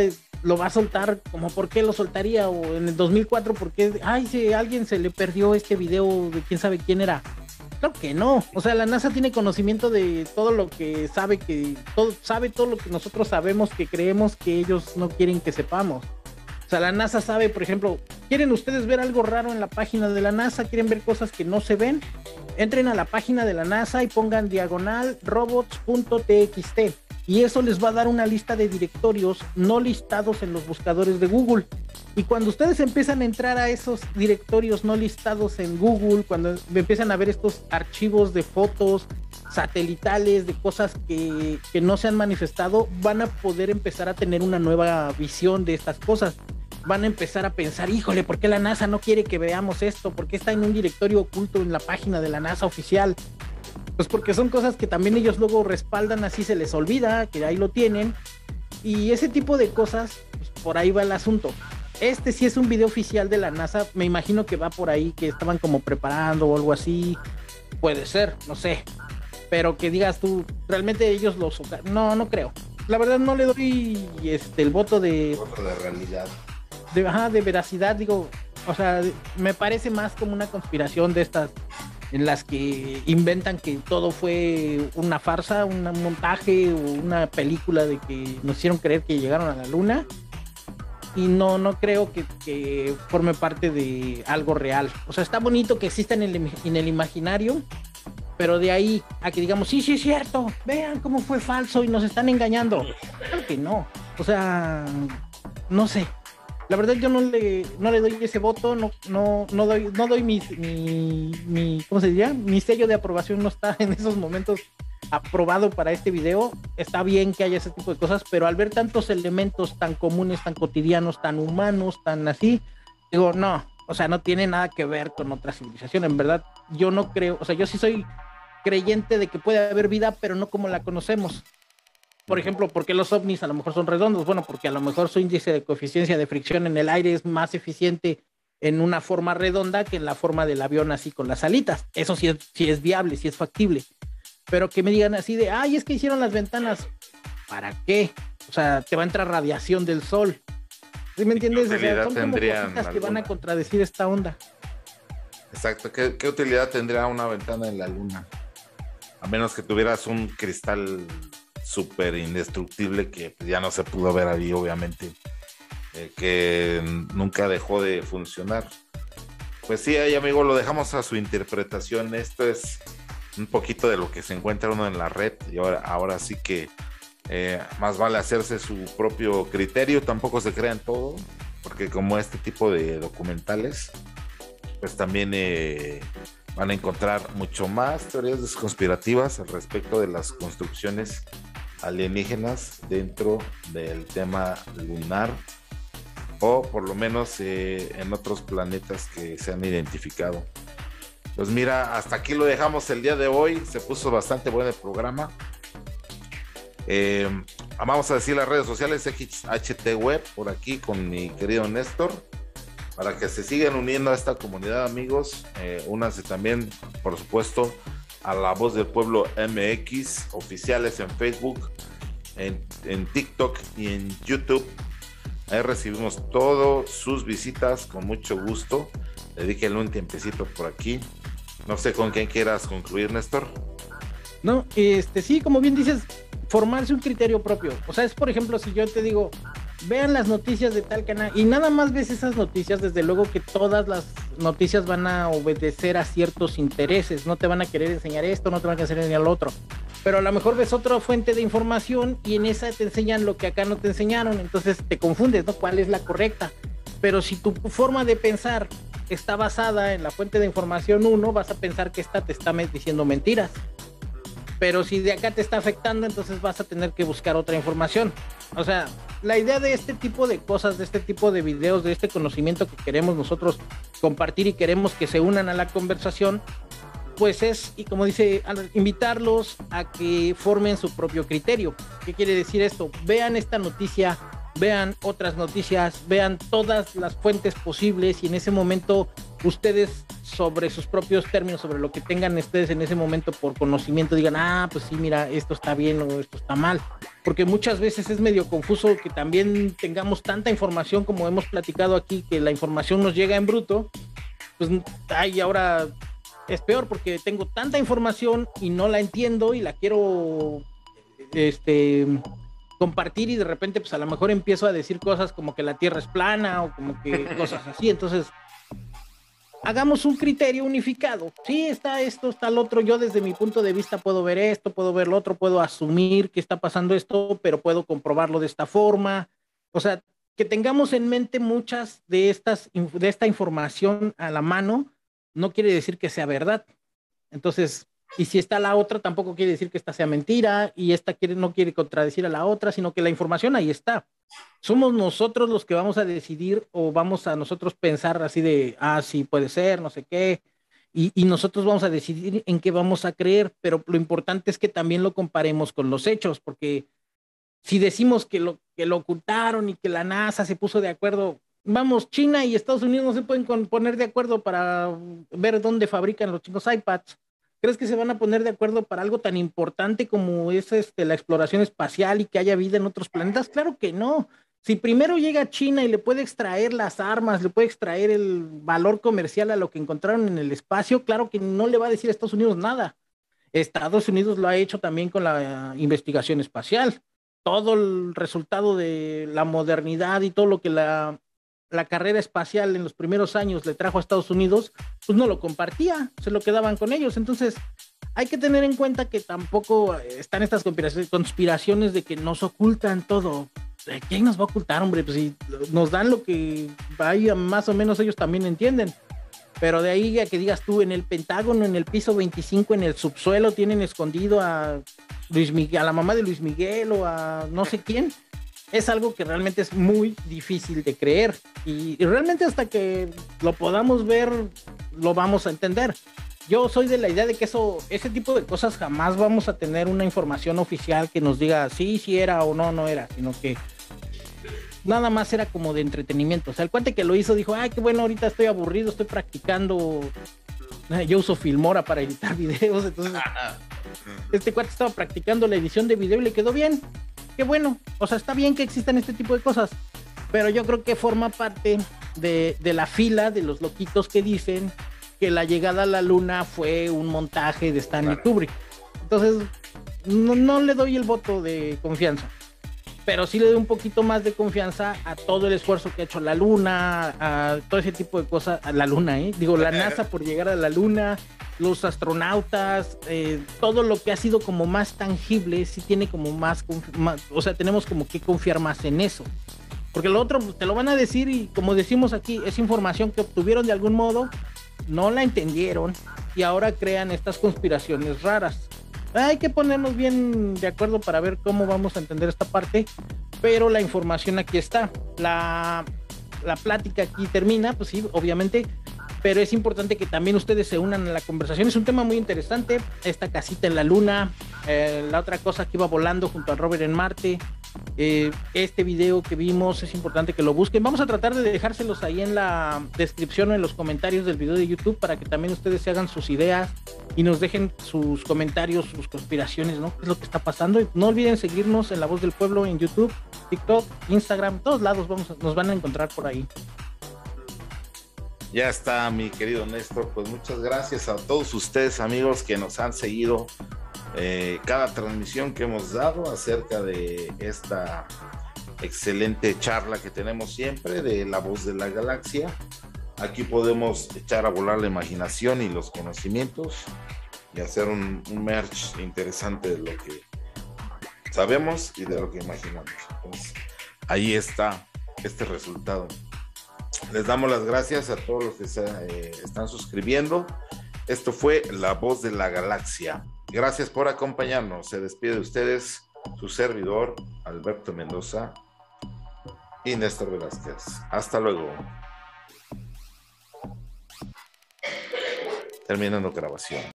lo va a soltar, como por qué lo soltaría, o en el 2004, porque, ay, si alguien se le perdió este video de quién sabe quién era. Claro que no. O sea, la NASA tiene conocimiento de todo lo que sabe que todo sabe todo lo que nosotros sabemos que creemos que ellos no quieren que sepamos. O sea, la NASA sabe, por ejemplo, ¿quieren ustedes ver algo raro en la página de la NASA? ¿Quieren ver cosas que no se ven? Entren a la página de la NASA y pongan diagonal robots.txt y eso les va a dar una lista de directorios no listados en los buscadores de Google. Y cuando ustedes empiezan a entrar a esos directorios no listados en Google, cuando empiezan a ver estos archivos de fotos satelitales, de cosas que, que no se han manifestado, van a poder empezar a tener una nueva visión de estas cosas van a empezar a pensar, híjole, ¿por qué la NASA no quiere que veamos esto? ¿Por qué está en un directorio oculto en la página de la NASA oficial? Pues porque son cosas que también ellos luego respaldan, así se les olvida, que ahí lo tienen. Y ese tipo de cosas, pues por ahí va el asunto. Este sí es un video oficial de la NASA, me imagino que va por ahí, que estaban como preparando o algo así. Puede ser, no sé. Pero que digas tú, realmente ellos lo No, no creo. La verdad no le doy este el voto de... Voto de realidad de, de veracidad, digo, o sea, me parece más como una conspiración de estas en las que inventan que todo fue una farsa, un montaje una película de que nos hicieron creer que llegaron a la luna. Y no, no creo que, forme parte de algo real. O sea, está bonito que exista en el, en el imaginario, pero de ahí a que digamos, sí, sí es cierto, vean cómo fue falso y nos están engañando. Claro que no. O sea, no sé, la verdad yo no le, no le doy ese voto, no, no, no doy, no doy mi, mi, ¿cómo se diría? Mi sello de aprobación no está en esos momentos aprobado para este video. Está bien que haya ese tipo de cosas, pero al ver tantos elementos tan comunes, tan cotidianos, tan humanos, tan así, digo, no, o sea, no tiene nada que ver con otra civilización. En verdad, yo no creo, o sea, yo sí soy creyente de que puede haber vida, pero no como la conocemos. Por ejemplo, ¿por qué los ovnis a lo mejor son redondos? Bueno, porque a lo mejor su índice de coeficiencia de fricción en el aire es más eficiente en una forma redonda que en la forma del avión así con las alitas. Eso sí es, sí es viable, sí es factible. Pero que me digan así de, ay, es que hicieron las ventanas. ¿Para qué? O sea, te va a entrar radiación del sol. ¿Sí me entiendes? ¿Qué utilidad o son que van a contradecir esta onda. Exacto. ¿Qué, ¿Qué utilidad tendría una ventana en la luna? A menos que tuvieras un cristal súper indestructible que ya no se pudo ver ahí, obviamente, eh, que nunca dejó de funcionar. Pues sí, ahí amigo, lo dejamos a su interpretación. Esto es un poquito de lo que se encuentra uno en la red y ahora, ahora sí que eh, más vale hacerse su propio criterio, tampoco se crean todo, porque como este tipo de documentales, pues también eh, van a encontrar mucho más teorías conspirativas al respecto de las construcciones alienígenas dentro del tema lunar o por lo menos eh, en otros planetas que se han identificado. Pues mira, hasta aquí lo dejamos el día de hoy. Se puso bastante bueno el programa. Eh, vamos a decir las redes sociales HT Web por aquí con mi querido Néstor para que se sigan uniendo a esta comunidad amigos. Eh, únanse también, por supuesto, a La Voz del Pueblo MX, oficiales en Facebook, en, TikTok y en YouTube. Ahí recibimos todas sus visitas con mucho gusto. Dedíquenle un tiempecito por aquí. No sé con quién quieras concluir, Néstor. No, este sí, como bien dices, formarse un criterio propio. O sea, es por ejemplo, si yo te digo, vean las noticias de tal canal. Y nada más ves esas noticias, desde luego que todas las noticias van a obedecer a ciertos intereses, no te van a querer enseñar esto, no te van a querer enseñar lo otro, pero a lo mejor ves otra fuente de información y en esa te enseñan lo que acá no te enseñaron, entonces te confundes, ¿no? ¿Cuál es la correcta? Pero si tu forma de pensar está basada en la fuente de información 1, vas a pensar que esta te está diciendo mentiras pero si de acá te está afectando, entonces vas a tener que buscar otra información. O sea, la idea de este tipo de cosas, de este tipo de videos, de este conocimiento que queremos nosotros compartir y queremos que se unan a la conversación, pues es, y como dice, invitarlos a que formen su propio criterio. ¿Qué quiere decir esto? Vean esta noticia vean otras noticias, vean todas las fuentes posibles y en ese momento ustedes sobre sus propios términos, sobre lo que tengan ustedes en ese momento por conocimiento, digan, ah, pues sí, mira, esto está bien o esto está mal. Porque muchas veces es medio confuso que también tengamos tanta información como hemos platicado aquí, que la información nos llega en bruto. Pues, ay, ahora es peor porque tengo tanta información y no la entiendo y la quiero, este, compartir y de repente pues a lo mejor empiezo a decir cosas como que la Tierra es plana o como que cosas así. Entonces, hagamos un criterio unificado. Sí, está esto, está el otro. Yo desde mi punto de vista puedo ver esto, puedo ver lo otro, puedo asumir que está pasando esto, pero puedo comprobarlo de esta forma. O sea, que tengamos en mente muchas de estas de esta información a la mano no quiere decir que sea verdad. Entonces, y si está la otra, tampoco quiere decir que esta sea mentira y esta quiere, no quiere contradecir a la otra, sino que la información ahí está. Somos nosotros los que vamos a decidir o vamos a nosotros pensar así de, ah, sí, puede ser, no sé qué. Y, y nosotros vamos a decidir en qué vamos a creer, pero lo importante es que también lo comparemos con los hechos, porque si decimos que lo, que lo ocultaron y que la NASA se puso de acuerdo, vamos, China y Estados Unidos no se pueden poner de acuerdo para ver dónde fabrican los chicos iPads ¿Crees que se van a poner de acuerdo para algo tan importante como es este, la exploración espacial y que haya vida en otros planetas? Claro que no. Si primero llega China y le puede extraer las armas, le puede extraer el valor comercial a lo que encontraron en el espacio, claro que no le va a decir a Estados Unidos nada. Estados Unidos lo ha hecho también con la investigación espacial. Todo el resultado de la modernidad y todo lo que la la carrera espacial en los primeros años le trajo a Estados Unidos, pues no lo compartía, se lo quedaban con ellos. Entonces, hay que tener en cuenta que tampoco están estas conspiraciones de que nos ocultan todo. ¿Quién nos va a ocultar, hombre? Pues si nos dan lo que vaya, más o menos ellos también entienden. Pero de ahí a que digas tú, en el Pentágono, en el piso 25, en el subsuelo, tienen escondido a Luis Miguel, a la mamá de Luis Miguel o a no sé quién es algo que realmente es muy difícil de creer y, realmente hasta que lo podamos ver lo vamos a entender. Yo soy de la idea de que eso, ese tipo de cosas jamás vamos a tener una información oficial que nos diga sí, sí era o no, no era, sino que nada más era como de entretenimiento. O sea, el cuate que lo hizo dijo, ay, qué bueno, ahorita estoy aburrido, estoy practicando. Yo uso Filmora para editar videos, entonces este cuate estaba practicando la edición de video y le quedó bien qué bueno. O sea, está bien que existan este tipo de cosas, pero yo creo que forma parte de, la fila de los loquitos que dicen que la llegada a la luna fue un montaje de Stanley Kubrick. Entonces, no, le doy el voto de confianza, pero sí le doy un poquito más de confianza a todo el esfuerzo que ha hecho la luna, a todo ese tipo de cosas, a la luna, ¿eh? digo, la NASA por llegar a la luna, los astronautas, eh, todo lo que ha sido como más tangible, sí tiene como más, o sea, tenemos como que confiar más en eso. Porque lo otro pues, te lo van a decir y como decimos aquí, es información que obtuvieron de algún modo, no la entendieron y ahora crean estas conspiraciones raras. Hay que ponernos bien de acuerdo para ver cómo vamos a entender esta parte, pero la información aquí está. La, la plática aquí termina, pues sí, obviamente, pero es importante que también ustedes se unan a la conversación. Es un tema muy interesante, esta casita en la luna, eh, la otra cosa que iba volando junto a Robert en Marte, eh, este video que vimos, es importante que lo busquen. Vamos a tratar de dejárselos ahí en la descripción o en los comentarios del video de YouTube para que también ustedes se hagan sus ideas y nos dejen sus comentarios, sus conspiraciones, ¿no? ¿Qué es lo que está pasando? No olviden seguirnos en La Voz del Pueblo en YouTube, TikTok, Instagram, todos lados vamos nos van a encontrar por ahí. Ya está, mi querido Néstor. Pues muchas gracias a todos ustedes, amigos, que nos han seguido eh, cada transmisión que hemos dado acerca de esta excelente charla que tenemos siempre de la voz de la galaxia. Aquí podemos echar a volar la imaginación y los conocimientos y hacer un, un merch interesante de lo que sabemos y de lo que imaginamos. Ahí está este resultado. Les damos las gracias a todos los que se eh, están suscribiendo. Esto fue La Voz de la Galaxia. Gracias por acompañarnos. Se despide de ustedes su servidor, Alberto Mendoza y Néstor Velázquez. Hasta luego. Terminando grabación.